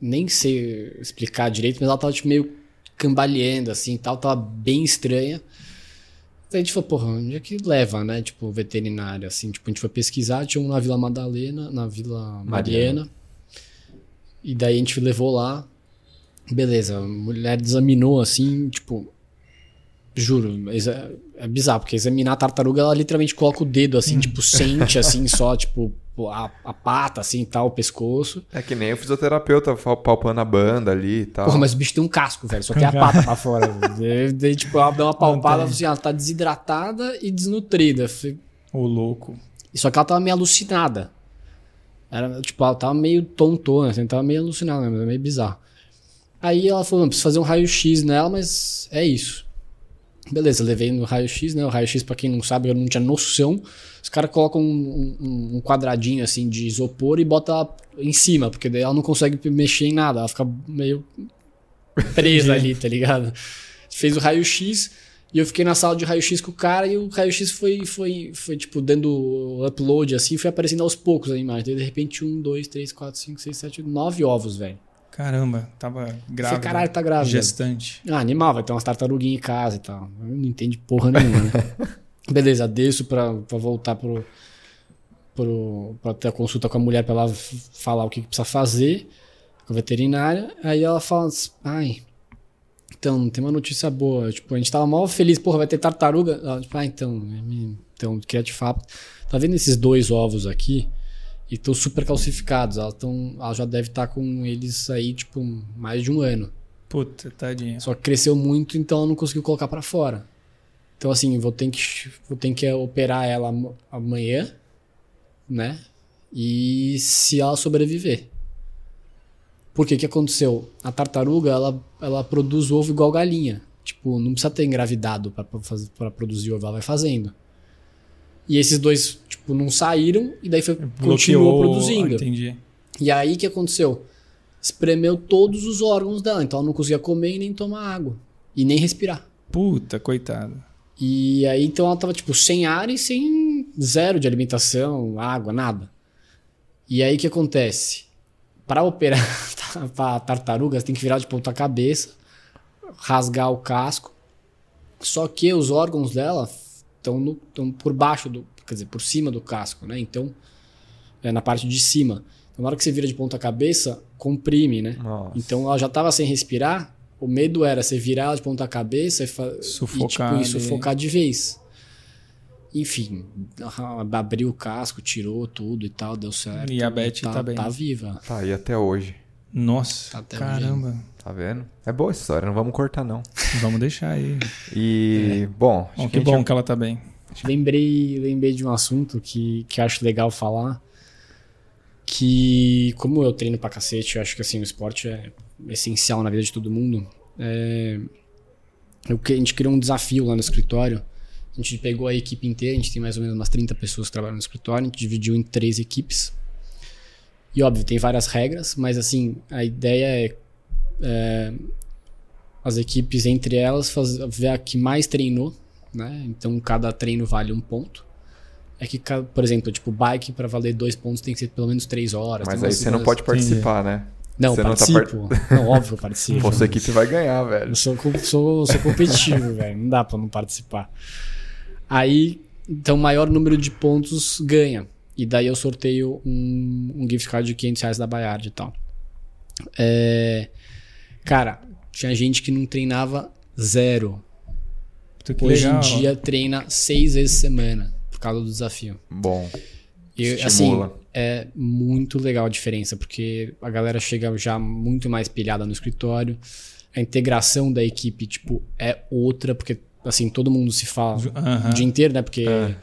Nem sei explicar direito, mas ela tava tipo, meio cambaleando, assim e tal, tava bem estranha. Daí a gente falou, porra, onde é que leva, né? Tipo, veterinário, assim. Tipo, a gente foi pesquisar, tinha um na Vila Madalena, na Vila Mariana. E daí a gente levou lá. Beleza, a mulher examinou assim, tipo. Juro, é bizarro, porque examinar a tartaruga, ela literalmente coloca o dedo assim, tipo, sente assim, só, tipo, a, a pata, assim e tal, o pescoço. É que nem o fisioterapeuta palpando a banda ali e tal. Porra, mas o bicho tem um casco, velho, só tem a pata pra fora. Daí, daí, tipo, ela dá uma palpada, assim, ela tá desidratada e desnutrida. Eu falei, Ô, louco. E Só que ela tava meio alucinada. Era, tipo, ela tava meio tontona, assim, tava meio alucinada, né, meio bizarro. Aí ela falou, não, preciso fazer um raio-x nela, mas é isso. Beleza, levei no raio-x, né? O raio-x, pra quem não sabe, eu não tinha noção. Os caras colocam um, um- um quadradinho, assim, de isopor e bota em cima, porque daí ela não consegue mexer em nada, ela fica meio presa ali, tá ligado? Fez o raio-x e eu fiquei na sala de raio-x com o cara e o raio-x foi, foi, foi, tipo, dando upload, assim, foi aparecendo aos poucos a imagem. Daí, de repente, um, dois, três, quatro, cinco, seis, sete, nove ovos, velho. Caramba, tava grávida. caralho, tá grávida. Gestante. Ah, animal, vai ter umas tartaruguinhas em casa e tal. Eu não entende porra nenhuma, né? Beleza, desço pra, pra voltar pro, pro. pra ter a consulta com a mulher pra ela falar o que, que precisa fazer com a veterinária. Aí ela fala assim, ai. Então, tem uma notícia boa. Tipo, a gente tava mal feliz, porra, vai ter tartaruga. Ela, tipo, ah, então, é então, queria te falar. Tá vendo esses dois ovos aqui? E estão super calcificados. Ela, tão, ela já deve estar com eles aí, tipo, mais de um ano. Puta, tadinha. Só que cresceu muito, então ela não conseguiu colocar pra fora. Então, assim, vou ter que, vou ter que operar ela am- amanhã, né? E se ela sobreviver. Por que que aconteceu? A tartaruga, ela, ela produz ovo igual galinha. Tipo, não precisa ter engravidado pra produzir ovo, ela vai fazendo. E esses dois, tipo, não saíram e daí foi, continuou produzindo. Entendi. E aí o que aconteceu? Espremeu todos os órgãos dela, então ela não conseguia comer e nem tomar água. E nem respirar. Puta, coitada. E aí então ela tava tipo sem ar e sem zero de alimentação, água, nada. E aí o que acontece? Para operar a tartaruga, você tem que virar de ponta cabeça, rasgar o casco. Só que os órgãos dela estão estão por baixo do, quer dizer, por cima do casco, né? Então, é na parte de cima. Então, na hora que você vira de ponta cabeça, comprime, né? Nossa. Então ela já tava sem respirar. O medo era você virar ela de ponta cabeça e, fa- Sufocar e, tipo, e sufocar de vez. Enfim, abriu o casco, tirou tudo e tal, deu certo. E a Beth tá bem. Tá viva. Tá aí até hoje. Nossa, Tá até caramba. Tá vendo? É boa essa história, não vamos cortar não. Vamos deixar aí. E, bom, acho Bom, que que a gente bom que ela tá bem. Lembrei, lembrei de um assunto que, que acho legal falar. que, como eu treino pra cacete, eu acho que assim, o esporte é essencial na vida de todo mundo. É, eu, a gente criou um desafio lá no escritório. A gente pegou a equipe inteira, a gente tem mais ou menos umas 30 pessoas que trabalham no escritório, a gente dividiu em três equipes. E óbvio, tem várias regras, mas assim, a ideia é, é as equipes entre elas fazer, ver a que mais treinou, né? Então cada treino vale um ponto. É que, por exemplo, tipo, bike para valer dois pontos tem que ser pelo menos três horas. Mas aí você não pode participar, né? Não, Você participo. não tá Não, óbvio participo. Pô, sua equipe vai ganhar, velho. Eu sou, sou, sou competitivo, velho. Não dá pra não participar. Aí, então, o maior número de pontos ganha. E daí eu sorteio um, um gift card de 500 reais da Bayard e tal. É, cara, tinha gente que não treinava zero. Puta, que Hoje legal. em dia treina seis vezes semana por causa do desafio. Bom, E, assim, estimula. é muito legal a diferença, porque a galera chega já muito mais pilhada no escritório. A integração da equipe, tipo, é outra, porque, assim, todo mundo se fala o dia inteiro, né? Porque, É.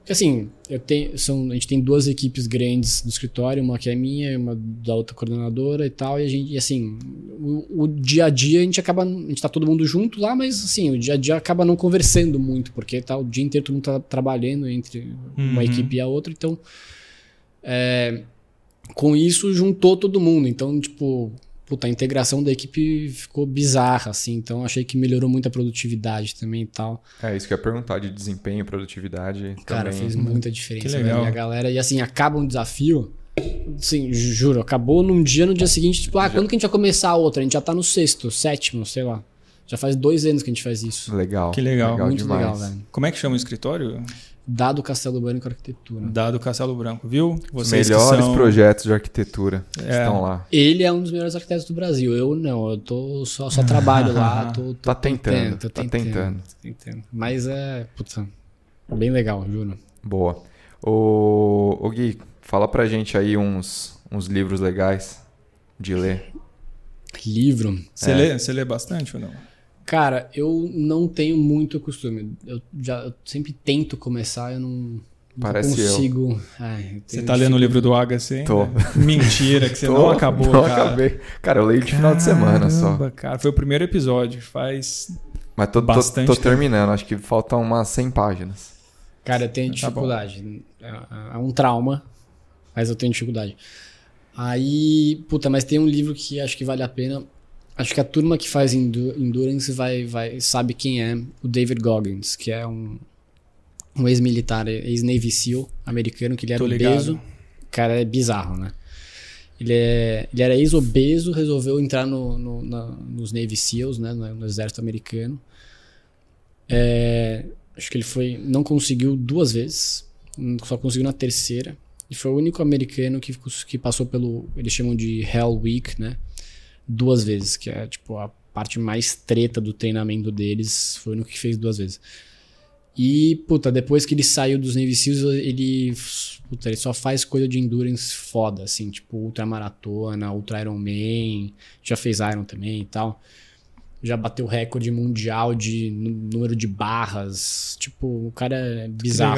porque, assim, eu tenho, são, a gente tem duas equipes grandes no escritório, uma que é minha e uma da outra coordenadora e tal, e a gente, e, assim, o, o dia a dia a gente acaba, a gente tá todo mundo junto lá, mas, assim, o dia a dia acaba não conversando muito, porque tá o dia inteiro todo mundo tá trabalhando entre uma Uhum. equipe e a outra, então, é, com isso juntou todo mundo, então, tipo, puta, a integração da equipe ficou bizarra, assim, então achei que melhorou muito a produtividade também e tal. é isso que eu ia perguntar de desempenho, produtividade. Cara, também. fez muita diferença. Que legal. velho. E a galera, e assim, acaba um desafio. Sim, juro, acabou num dia, no dia seguinte, tipo, ah, quando que a gente vai começar a outra? A gente já tá no sexto, sétimo, sei lá. Já faz dois anos que a gente faz isso. Legal. Que legal. Muito demais. legal, velho. Como é que chama o escritório? Dado Castelo Urbano com Arquitetura. Dado Castelo Branco, viu? Os Vocês que melhores são... projetos de arquitetura É. estão lá. Ele é um dos melhores arquitetos do Brasil. Eu não, eu tô só, só trabalho lá. Tô, tô Tá tentando, tô tá tentando. tô tentando. Mas é, puta, bem legal, juro. Boa. Ô, ô Gui, fala pra gente aí uns, uns livros legais de ler. Livro. Você, É. lê, você lê bastante ou não? Cara, eu não tenho muito costume. Eu já eu sempre tento começar, eu não, não eu. consigo. Ai, eu Você tenho tá lendo o livro do HC ainda? Tô. Mentira, que você Tô- não acabou, não cara. acabei. Cara, eu leio de final de semana só. Cara, foi o primeiro episódio, faz... Mas tô, tô, Bastante tô tempo. terminando, acho que faltam umas 100 páginas. Cara, eu tenho Tá dificuldade. é, é um trauma, mas eu tenho dificuldade. Aí, puta, mas tem um livro que acho que vale a pena. Acho que a turma que faz endu- endurance vai, vai sabe quem é o David Goggins, que é um, um ex-militar, ex-Navy SEAL americano, que ele era obeso. Cara, é bizarro, né? Ele, é, ele era ex-obeso, resolveu entrar no, no- na- nos Navy SEALs, né, no, no exército americano. É, acho que ele foi, não conseguiu duas vezes, hum, só conseguiu na terceira. E foi o único americano que, que passou pelo, eles chamam de Hell Week, né? Duas vezes, que é tipo a parte mais treta do treinamento deles, foi o único que fez duas vezes. E, puta, depois que ele saiu dos Navy Seals, ele, puta, ele só faz coisa de endurance foda, assim, tipo ultramaratona, ultra Ironman, já fez Iron também e tal. Já bateu recorde mundial de nú- número de barras, tipo, o cara é bizarro.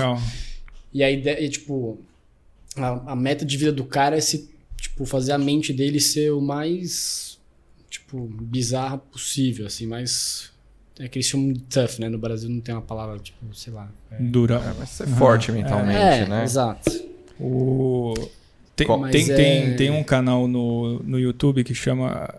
E a ideia, tipo, a, a meta de vida do cara é se, tipo, fazer a mente dele ser o mais, tipo, bizarra possível, assim, mais... É que eles chamam de tough, né? No Brasil não tem uma palavra, tipo, sei lá. É, Dura. É, mas ser forte mentalmente, é, né? exato. O... Tem, tem, Mas tem, é- tem um canal no, no YouTube que chama.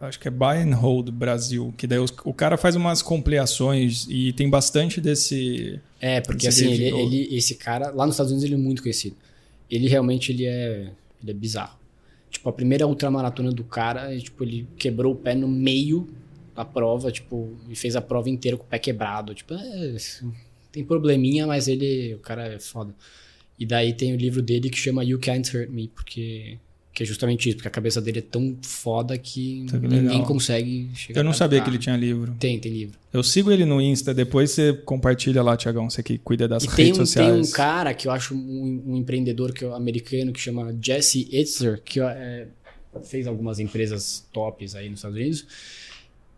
Acho que é Buy and Hold Brasil. Que daí os- o cara faz umas compilações e tem bastante desse. É, porque assim, ele, ele- esse cara, lá nos Estados Unidos ele é muito conhecido. Ele realmente ele é, ele é bizarro. Tipo, a primeira ultramaratona do cara, tipo, ele quebrou o pé no meio da prova, tipo, e fez a prova inteira com o pé quebrado. Tipo, é, tem probleminha, mas ele, o cara é foda. E daí tem o livro dele que chama You Can't Hurt Me, porque que é justamente isso, porque a cabeça dele é tão foda que Tá que ninguém legal. consegue chegar Eu não sabia que ele tinha livro. Tem, tem livro. Eu sigo ele no Insta, depois você compartilha lá, Tiagão, você que cuida das E tem redes um, tem um sociais. cara que eu acho um, um empreendedor que é americano que chama Jesse Itzler, que é, fez algumas empresas tops aí nos Estados Unidos.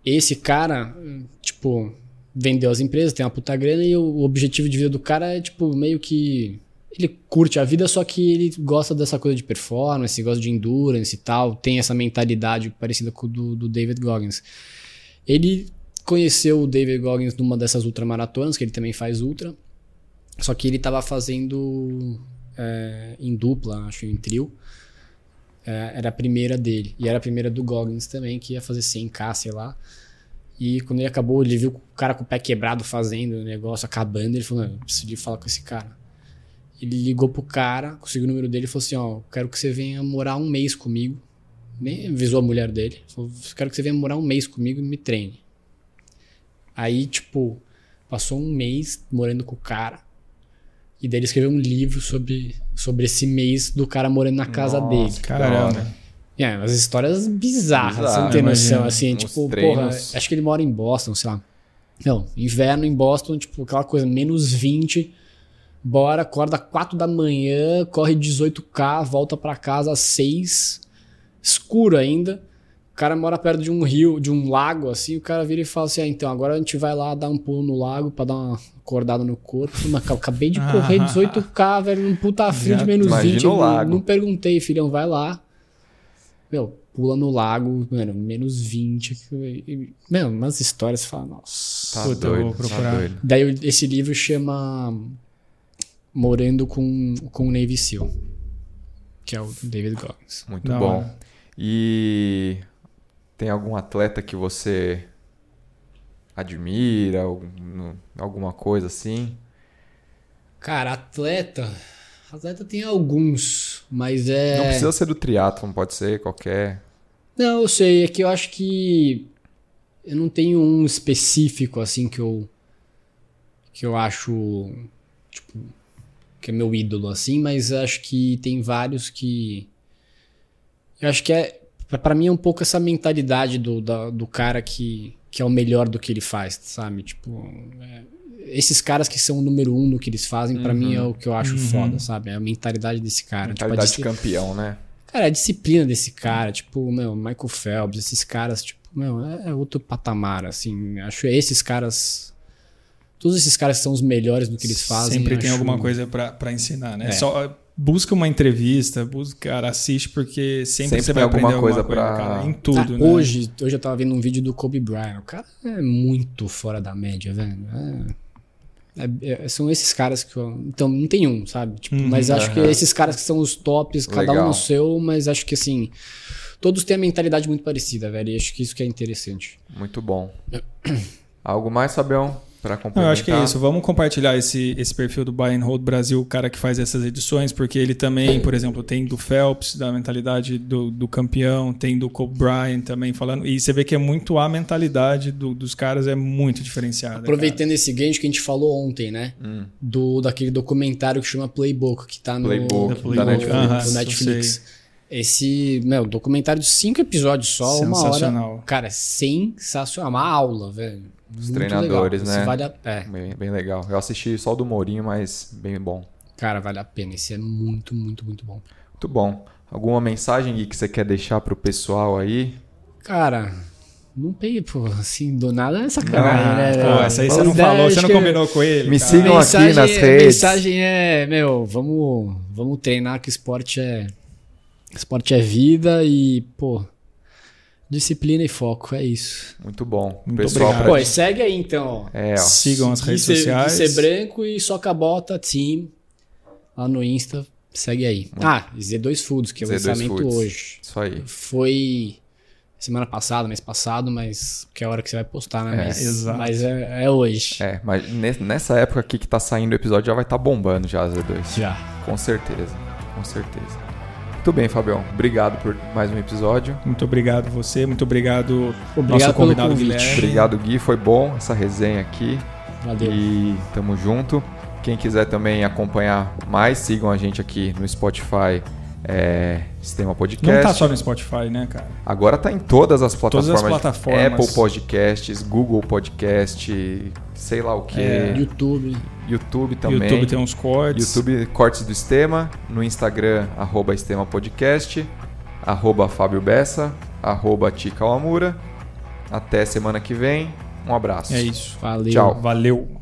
Esse cara, tipo, vendeu as empresas, tem uma puta grana e o objetivo de vida do cara é, tipo, meio que ele curte a vida, só que ele gosta dessa coisa de performance, gosta de endurance e tal, tem essa mentalidade parecida com do, do David Goggins. Ele conheceu o David Goggins numa dessas ultramaratonas, que ele também faz ultra, só que ele estava fazendo é, em dupla, acho, em trio. É, era a primeira dele. E era a primeira do Goggins também, que ia fazer 100k, sei lá. E quando ele acabou, ele viu o cara com o pé quebrado fazendo o negócio, acabando. Ele falou: Não, preciso de falar com esse cara. Ele ligou pro cara, conseguiu o número dele e falou assim: Ó, quero que você venha morar um mês comigo. Nem avisou a mulher dele. Falou: Quero que você venha morar um mês comigo e me treine. Aí, tipo, passou um mês morando com o cara. E daí ele escreveu um livro sobre, sobre esse mês do cara morando na casa Nossa, dele. Caramba. É, umas histórias bizarras, Bizarro, você não tem noção. Assim, tipo, treinos. porra, acho que ele mora em Boston, sei lá. Não, inverno em Boston, tipo, aquela coisa, menos 20. Bora, acorda 4 da manhã, corre 18K, volta pra casa às 6, escuro ainda. O cara mora perto de um rio, de um lago, assim, o cara vira e fala assim: ah, então agora a gente vai lá dar um pulo no lago pra dar uma acordada no corpo. Mas eu acabei de correr 18K, velho, num puta frio de menos Imagina 20. o eu não-. Não perguntei, filhão, vai lá. Meu, pula no lago, mano, menos 20. e- Meu, umas histórias, você fala, nossa. Tá Puta, eu doido, vou tá procurar. doido. Daí eu- esse livro chama Morando com, com o Navy SEAL, que é o David Goggins. Muito Da bom. hora. E tem algum atleta que você admira, algum- alguma coisa assim? Cara, atleta. Atleta tem alguns, mas é. Não precisa ser do triatlon, pode ser qualquer. Não, eu sei, é que eu acho que eu não tenho um específico assim que eu que eu acho tipo que é meu ídolo assim, mas acho que tem vários que eu acho que é pra mim é um pouco essa mentalidade do, da- do cara que, que é o melhor do que ele faz, sabe? Tipo, é, esses caras que são o número um no que eles fazem, pra mim é o que eu acho Uhum. foda, sabe? É a mentalidade desse cara. Tipo, Mentalidade disci- de campeão, né? Cara, a disciplina desse cara, tipo, meu, Michael Phelps, esses caras, tipo, meu, é, é outro patamar, assim. Acho que esses caras. Todos esses caras são os melhores no que eles fazem. Sempre tem acho- alguma coisa pra pra ensinar, né? É. Só uh, busca uma entrevista, busca, cara, assiste porque sempre, Sempre você vai aprender alguma alguma coisa coisa, pra- cara, em Ah, tudo, né? hoje, hoje eu tava vendo um vídeo do Kobe Bryant. O cara é muito fora da média, velho. É- é- é- são esses caras que eu. Então, não tem um, sabe? Tipo, Uhum. mas acho que esses caras que são os tops, cada um no seu, mas acho que assim. Todos têm a mentalidade muito parecida, velho. E acho que isso que é interessante. Muito bom. Algo mais, Fabião? Pra Não, complementar? eu acho que é isso. Vamos compartilhar esse, esse perfil do Buy and Hold Brasil, o cara que faz essas edições, porque ele também, por exemplo, tem do Phelps, da mentalidade do, do campeão, tem do Kobe Bryant também falando. E você vê que é muito a mentalidade do- dos caras é muito diferenciada. Aproveitando esse gancho que a gente falou ontem, né? Hum. Do, daquele documentário que chama Playbook, que tá no, Playbook, no- da no- Netflix. no Netflix. Esse, meu, documentário de cinco episódios só, uma hora. Sensacional. Cara, sensacional. Uma aula, velho. Os Muito treinadores, legal. né? Isso vale a, é, Bem, bem legal. Eu assisti só o do Mourinho, mas bem bom. cara, vale a pena. Esse é muito, muito, muito bom. Muito bom. Alguma mensagem Gui, que você quer deixar pro pessoal aí? Cara, não peguei, pô, assim, do nada é sacanagem, Ah, né? Pô, velho? essa aí você não falou, você não combinou com ele. Me cara. sigam aqui mensagem, nas é- redes. mensagem é, meu, vamos, vamos treinar que esporte é esporte é vida e, pô, disciplina e foco, é isso. Muito bom. Muito pessoal, obrigado. pra- Pô, segue aí então. É, ó. Sigam as redes sociais. Ser branco e soca bota team lá no Insta, segue aí. Ah, e Z2 Foods, que é o Z2 lançamento Foods. hoje. Isso aí. Foi semana passada, mês passado, mas que é a hora que você vai postar, né? É, mas exato. mas é, é hoje. É, mas ne- nessa época aqui que tá saindo o episódio já vai estar bombando já, Z2. Já. Com certeza. Com certeza. Muito bem, Fabião. Obrigado por mais um episódio. Muito obrigado você, muito obrigado, Obrigado nosso pelo convidado convite. Guilherme. Obrigado, Gui. Foi bom essa resenha aqui. Valeu. E tamo junto. Quem quiser também acompanhar mais, sigam a gente aqui no Spotify, é, Sistema Podcast. Não tá só no Spotify, né, cara? Agora tá em todas as Todas plataformas. as plataformas. Apple Podcasts, Google Podcast, sei lá o que. É. YouTube. YouTube também. YouTube tem uns cortes. YouTube Cortes do Estema, no Instagram, arroba Estema Podcast, arroba Fábio Bessa, arroba Tica Amura. Até semana que vem. Um abraço. É isso. Valeu. Tchau. Valeu.